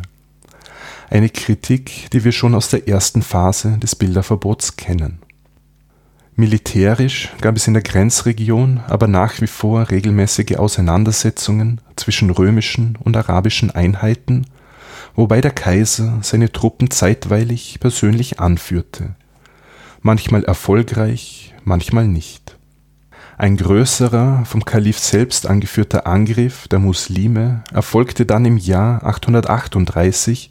eine Kritik, die wir schon aus der ersten Phase des Bilderverbots kennen. Militärisch gab es in der Grenzregion aber nach wie vor regelmäßige Auseinandersetzungen zwischen römischen und arabischen Einheiten, wobei der Kaiser seine Truppen zeitweilig persönlich anführte, manchmal erfolgreich, manchmal nicht. Ein größerer, vom Kalif selbst angeführter Angriff der Muslime erfolgte dann im Jahr 838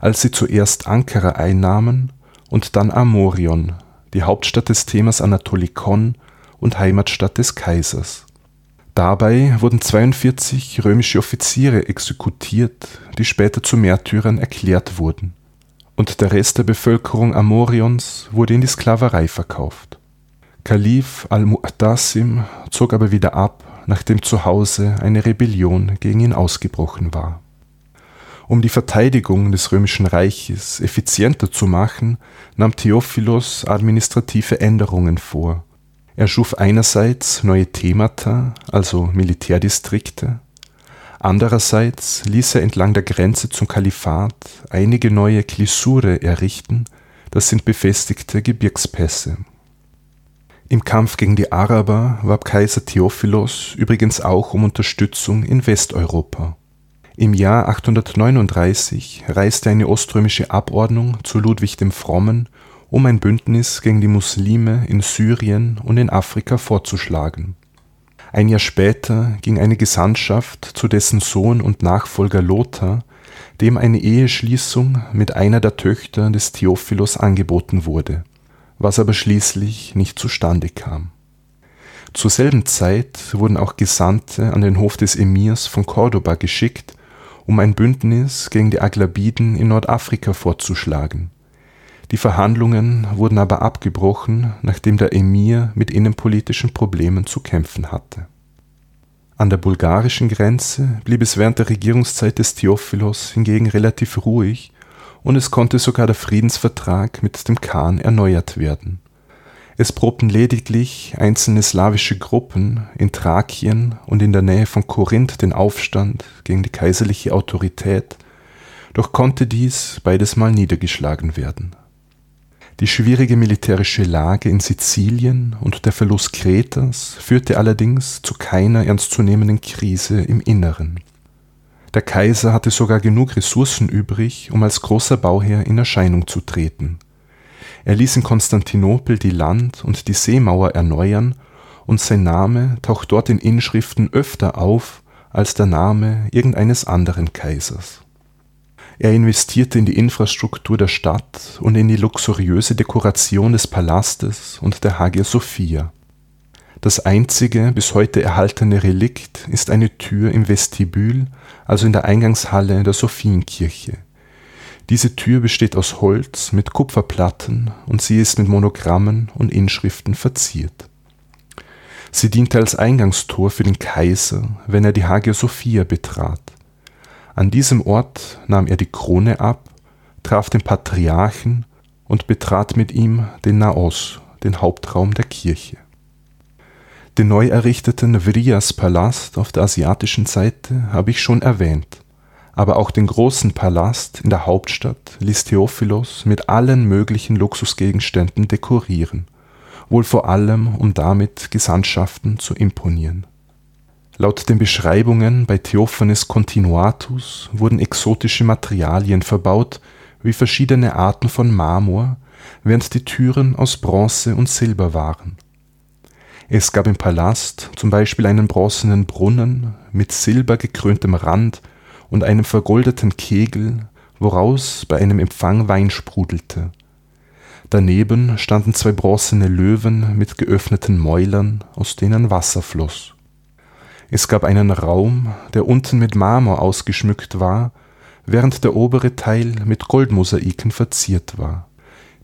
als sie zuerst Ankara einnahmen und dann Amorion, die Hauptstadt des Themas Anatolikon und Heimatstadt des Kaisers. Dabei wurden 42 römische Offiziere exekutiert, die später zu Märtyrern erklärt wurden, und der Rest der Bevölkerung Amorions wurde in die Sklaverei verkauft. Kalif al-Mu'tasim zog aber wieder ab, nachdem zu Hause eine Rebellion gegen ihn ausgebrochen war um die Verteidigung des römischen Reiches effizienter zu machen, nahm Theophilos administrative Änderungen vor. Er schuf einerseits neue Themata, also Militärdistrikte, andererseits ließ er entlang der Grenze zum Kalifat einige neue Klissure errichten, das sind befestigte Gebirgspässe. Im Kampf gegen die Araber warb Kaiser Theophilos übrigens auch um Unterstützung in Westeuropa im Jahr 839 reiste eine oströmische Abordnung zu Ludwig dem Frommen, um ein Bündnis gegen die Muslime in Syrien und in Afrika vorzuschlagen. Ein Jahr später ging eine Gesandtschaft zu dessen Sohn und Nachfolger Lothar, dem eine Eheschließung mit einer der Töchter des Theophilos angeboten wurde, was aber schließlich nicht zustande kam. Zur selben Zeit wurden auch Gesandte an den Hof des Emirs von Cordoba geschickt, um ein Bündnis gegen die Aglabiden in Nordafrika vorzuschlagen. Die Verhandlungen wurden aber abgebrochen, nachdem der Emir mit innenpolitischen Problemen zu kämpfen hatte. An der bulgarischen Grenze blieb es während der Regierungszeit des Theophilos hingegen relativ ruhig und es konnte sogar der Friedensvertrag mit dem Khan erneuert werden es probten lediglich einzelne slawische Gruppen in Thrakien und in der Nähe von Korinth den Aufstand gegen die kaiserliche Autorität, doch konnte dies beides Mal niedergeschlagen werden. Die schwierige militärische Lage in Sizilien und der Verlust Kretas führte allerdings zu keiner ernstzunehmenden Krise im Inneren. Der Kaiser hatte sogar genug Ressourcen übrig, um als großer Bauherr in Erscheinung zu treten. Er ließ in Konstantinopel die Land und die Seemauer erneuern, und sein Name taucht dort in Inschriften öfter auf als der Name irgendeines anderen Kaisers er investierte in die Infrastruktur der Stadt und in die luxuriöse Dekoration des Palastes und der Hagia Sophia. Das einzige bis heute erhaltene Relikt ist eine Tür im Vestibül, also in der Eingangshalle der Sophienkirche. Diese Tür besteht aus Holz mit Kupferplatten und sie ist mit Monogrammen und Inschriften verziert. Sie diente als Eingangstor für den Kaiser, wenn er die Hagia Sophia betrat. An diesem Ort nahm er die Krone ab, traf den Patriarchen und betrat mit ihm den Naos, den Hauptraum der Kirche. Den neu errichteten Vrias-Palast auf der asiatischen Seite habe ich schon erwähnt, aber auch den großen Palast in der Hauptstadt ließ Theophilos mit allen möglichen Luxusgegenständen dekorieren, wohl vor allem um damit Gesandtschaften zu imponieren Laut den Beschreibungen bei Theophanes Continuatus wurden exotische Materialien verbaut, wie verschiedene Arten von Marmor, während die Türen aus Bronze und Silber waren. Es gab im Palast zum Beispiel einen bronzenen Brunnen mit silbergekröntem Rand und einem vergoldeten Kegel, woraus bei einem Empfang Wein sprudelte. Daneben standen zwei bronzene Löwen mit geöffneten Mäulern, aus denen Wasser floss es gab einen Raum, der unten mit Marmor ausgeschmückt war, während der obere Teil mit Goldmosaiken verziert war.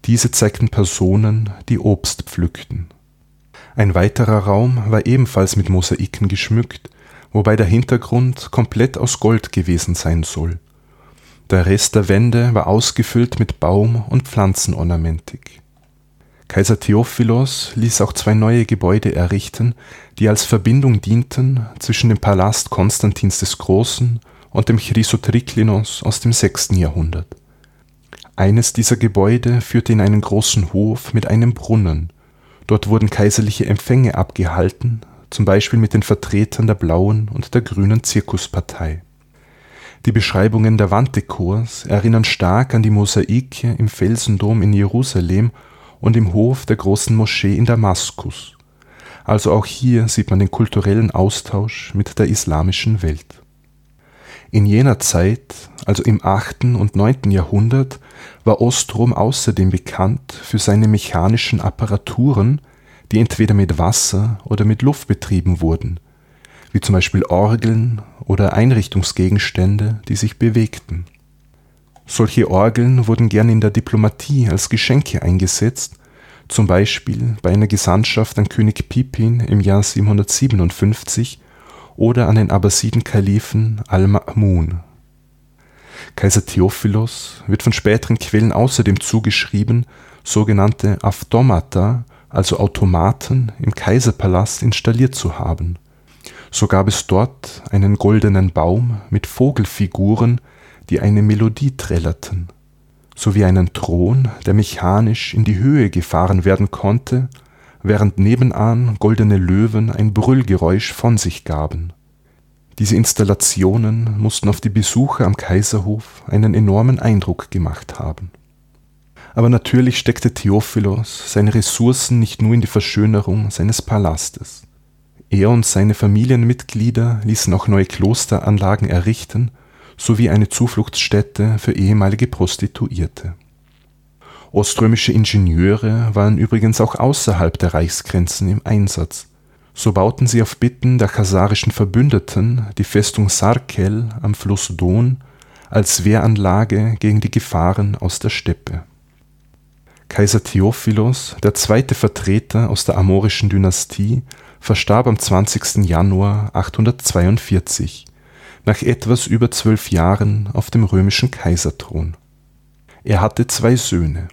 Diese zeigten Personen, die Obst pflückten. Ein weiterer Raum war ebenfalls mit Mosaiken geschmückt, wobei der Hintergrund komplett aus Gold gewesen sein soll. Der Rest der Wände war ausgefüllt mit Baum- und Pflanzenornamentik Kaiser Theophilos ließ auch zwei neue Gebäude errichten, die als Verbindung dienten zwischen dem Palast Konstantins des Großen und dem Chrysotriklinos aus dem 6. Jahrhundert. Eines dieser Gebäude führte in einen großen Hof mit einem Brunnen. Dort wurden kaiserliche Empfänge abgehalten, zum Beispiel mit den Vertretern der blauen und der grünen Zirkuspartei. Die Beschreibungen der Wanddekors erinnern stark an die Mosaike im Felsendom in Jerusalem und im Hof der großen Moschee in Damaskus. Also auch hier sieht man den kulturellen Austausch mit der islamischen Welt. In jener Zeit, also im 8. und 9. Jahrhundert, war Ostrom außerdem bekannt für seine mechanischen Apparaturen, die entweder mit Wasser oder mit Luft betrieben wurden, wie zum Beispiel Orgeln oder Einrichtungsgegenstände, die sich bewegten. Solche Orgeln wurden gern in der Diplomatie als Geschenke eingesetzt, zum Beispiel bei einer Gesandtschaft an König Pipin im Jahr 757 oder an den Abbasiden-Kalifen al-Ma'mun. Kaiser Theophilos wird von späteren Quellen außerdem zugeschrieben, sogenannte Automata, also Automaten, im Kaiserpalast installiert zu haben. So gab es dort einen goldenen Baum mit Vogelfiguren, die eine Melodie trällerten, sowie einen Thron, der mechanisch in die Höhe gefahren werden konnte, während nebenan goldene Löwen ein Brüllgeräusch von sich gaben. Diese Installationen mussten auf die Besucher am Kaiserhof einen enormen Eindruck gemacht haben. Aber natürlich steckte Theophilos seine Ressourcen nicht nur in die Verschönerung seines Palastes. Er und seine Familienmitglieder ließen auch neue Klosteranlagen errichten sowie eine Zufluchtsstätte für ehemalige Prostituierte. Oströmische Ingenieure waren übrigens auch außerhalb der Reichsgrenzen im Einsatz. So bauten sie auf Bitten der chasarischen Verbündeten die Festung Sarkel am Fluss Don als Wehranlage gegen die Gefahren aus der Steppe. Kaiser Theophilos, der zweite Vertreter aus der amorischen Dynastie, verstarb am 20. Januar 842 nach etwas über zwölf Jahren auf dem römischen Kaiserthron. Er hatte zwei Söhne,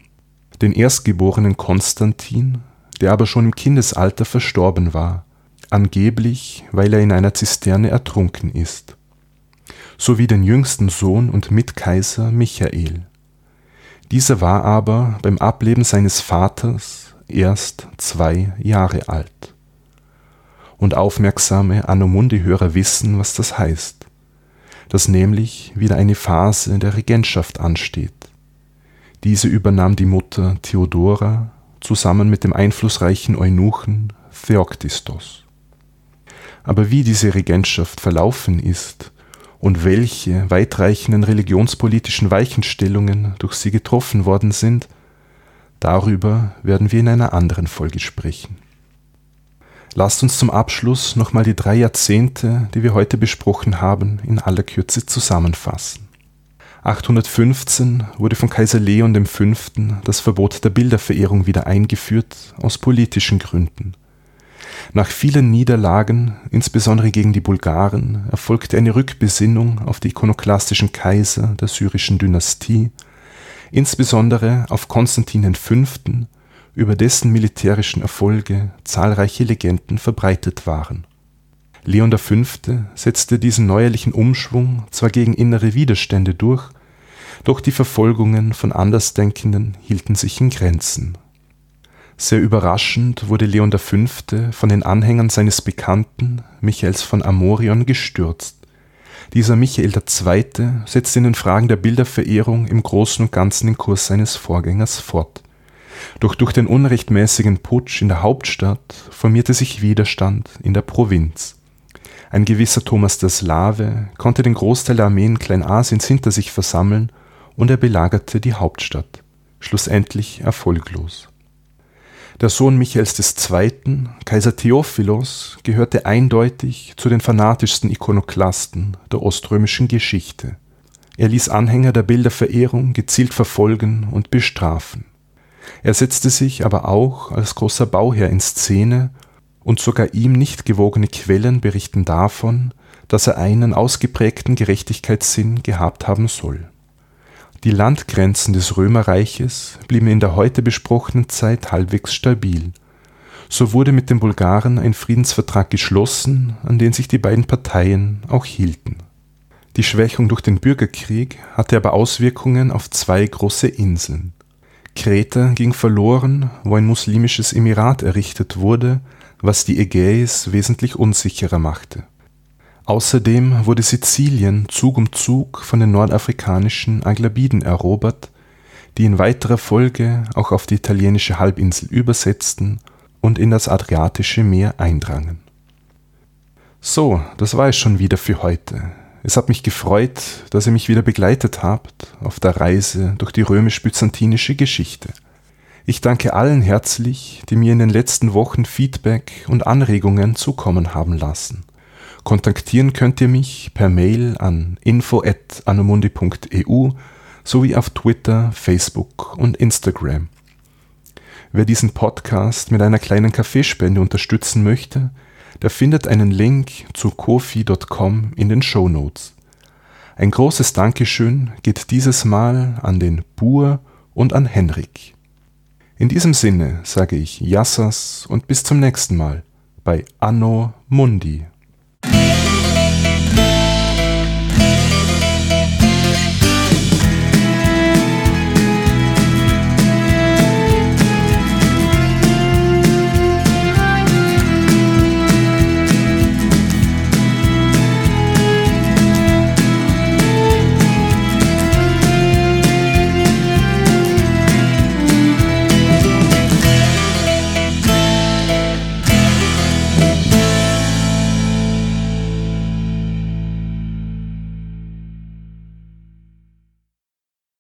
den erstgeborenen Konstantin, der aber schon im Kindesalter verstorben war, angeblich weil er in einer Zisterne ertrunken ist, sowie den jüngsten Sohn und Mitkaiser Michael. Dieser war aber beim Ableben seines Vaters erst zwei Jahre alt. Und aufmerksame Anomundi-Hörer wissen, was das heißt, dass nämlich wieder eine Phase der Regentschaft ansteht. Diese übernahm die Mutter Theodora zusammen mit dem einflussreichen Eunuchen Theoktistos. Aber wie diese Regentschaft verlaufen ist und welche weitreichenden religionspolitischen Weichenstellungen durch sie getroffen worden sind, darüber werden wir in einer anderen Folge sprechen. Lasst uns zum Abschluss nochmal die drei Jahrzehnte, die wir heute besprochen haben, in aller Kürze zusammenfassen. 815 wurde von Kaiser Leon V. das Verbot der Bilderverehrung wieder eingeführt, aus politischen Gründen. Nach vielen Niederlagen, insbesondere gegen die Bulgaren, erfolgte eine Rückbesinnung auf die ikonoklastischen Kaiser der syrischen Dynastie, insbesondere auf Konstantin V., über dessen militärischen Erfolge zahlreiche Legenden verbreitet waren. Leon V. setzte diesen neuerlichen Umschwung zwar gegen innere Widerstände durch, doch die Verfolgungen von Andersdenkenden hielten sich in Grenzen sehr überraschend wurde Leon V. von den Anhängern seines Bekannten Michaels von Amorion gestürzt. Dieser Michael II. setzte in den Fragen der Bilderverehrung im Großen und Ganzen den Kurs seines Vorgängers fort. Doch durch den unrechtmäßigen Putsch in der Hauptstadt formierte sich Widerstand in der Provinz. Ein gewisser Thomas der Slave konnte den Großteil der Armeen Kleinasiens hinter sich versammeln und er belagerte die Hauptstadt, schlussendlich erfolglos. Der Sohn Michaels II., Kaiser Theophilos, gehörte eindeutig zu den fanatischsten Ikonoklasten der oströmischen Geschichte. Er ließ Anhänger der Bilderverehrung gezielt verfolgen und bestrafen. Er setzte sich aber auch als großer Bauherr in Szene und sogar ihm nicht gewogene Quellen berichten davon, dass er einen ausgeprägten Gerechtigkeitssinn gehabt haben soll die Landgrenzen des Römerreiches blieben in der heute besprochenen Zeit halbwegs stabil. So wurde mit den Bulgaren ein Friedensvertrag geschlossen, an den sich die beiden Parteien auch hielten. Die Schwächung durch den Bürgerkrieg hatte aber Auswirkungen auf zwei große Inseln. Kreta ging verloren, wo ein muslimisches Emirat errichtet wurde, was die Ägäis wesentlich unsicherer machte Außerdem wurde Sizilien Zug um Zug von den nordafrikanischen Aglabiden erobert, die in weiterer Folge auch auf die italienische Halbinsel übersetzten und in das Adriatische Meer eindrangen. So, das war es schon wieder für heute. Es hat mich gefreut, dass ihr mich wieder begleitet habt auf der Reise durch die römisch-byzantinische Geschichte. Ich danke allen herzlich, die mir in den letzten Wochen Feedback und Anregungen zukommen haben lassen. Kontaktieren könnt ihr mich per Mail an info@anomundi.eu sowie auf Twitter, Facebook und Instagram. Wer diesen Podcast mit einer kleinen Kaffeespende unterstützen möchte, der findet einen Link zu kofi.com in den Show Notes. Ein großes Dankeschön geht dieses Mal an den Bur und an Henrik. In diesem Sinne sage ich Yassas und bis zum nächsten Mal bei Anno Mundi.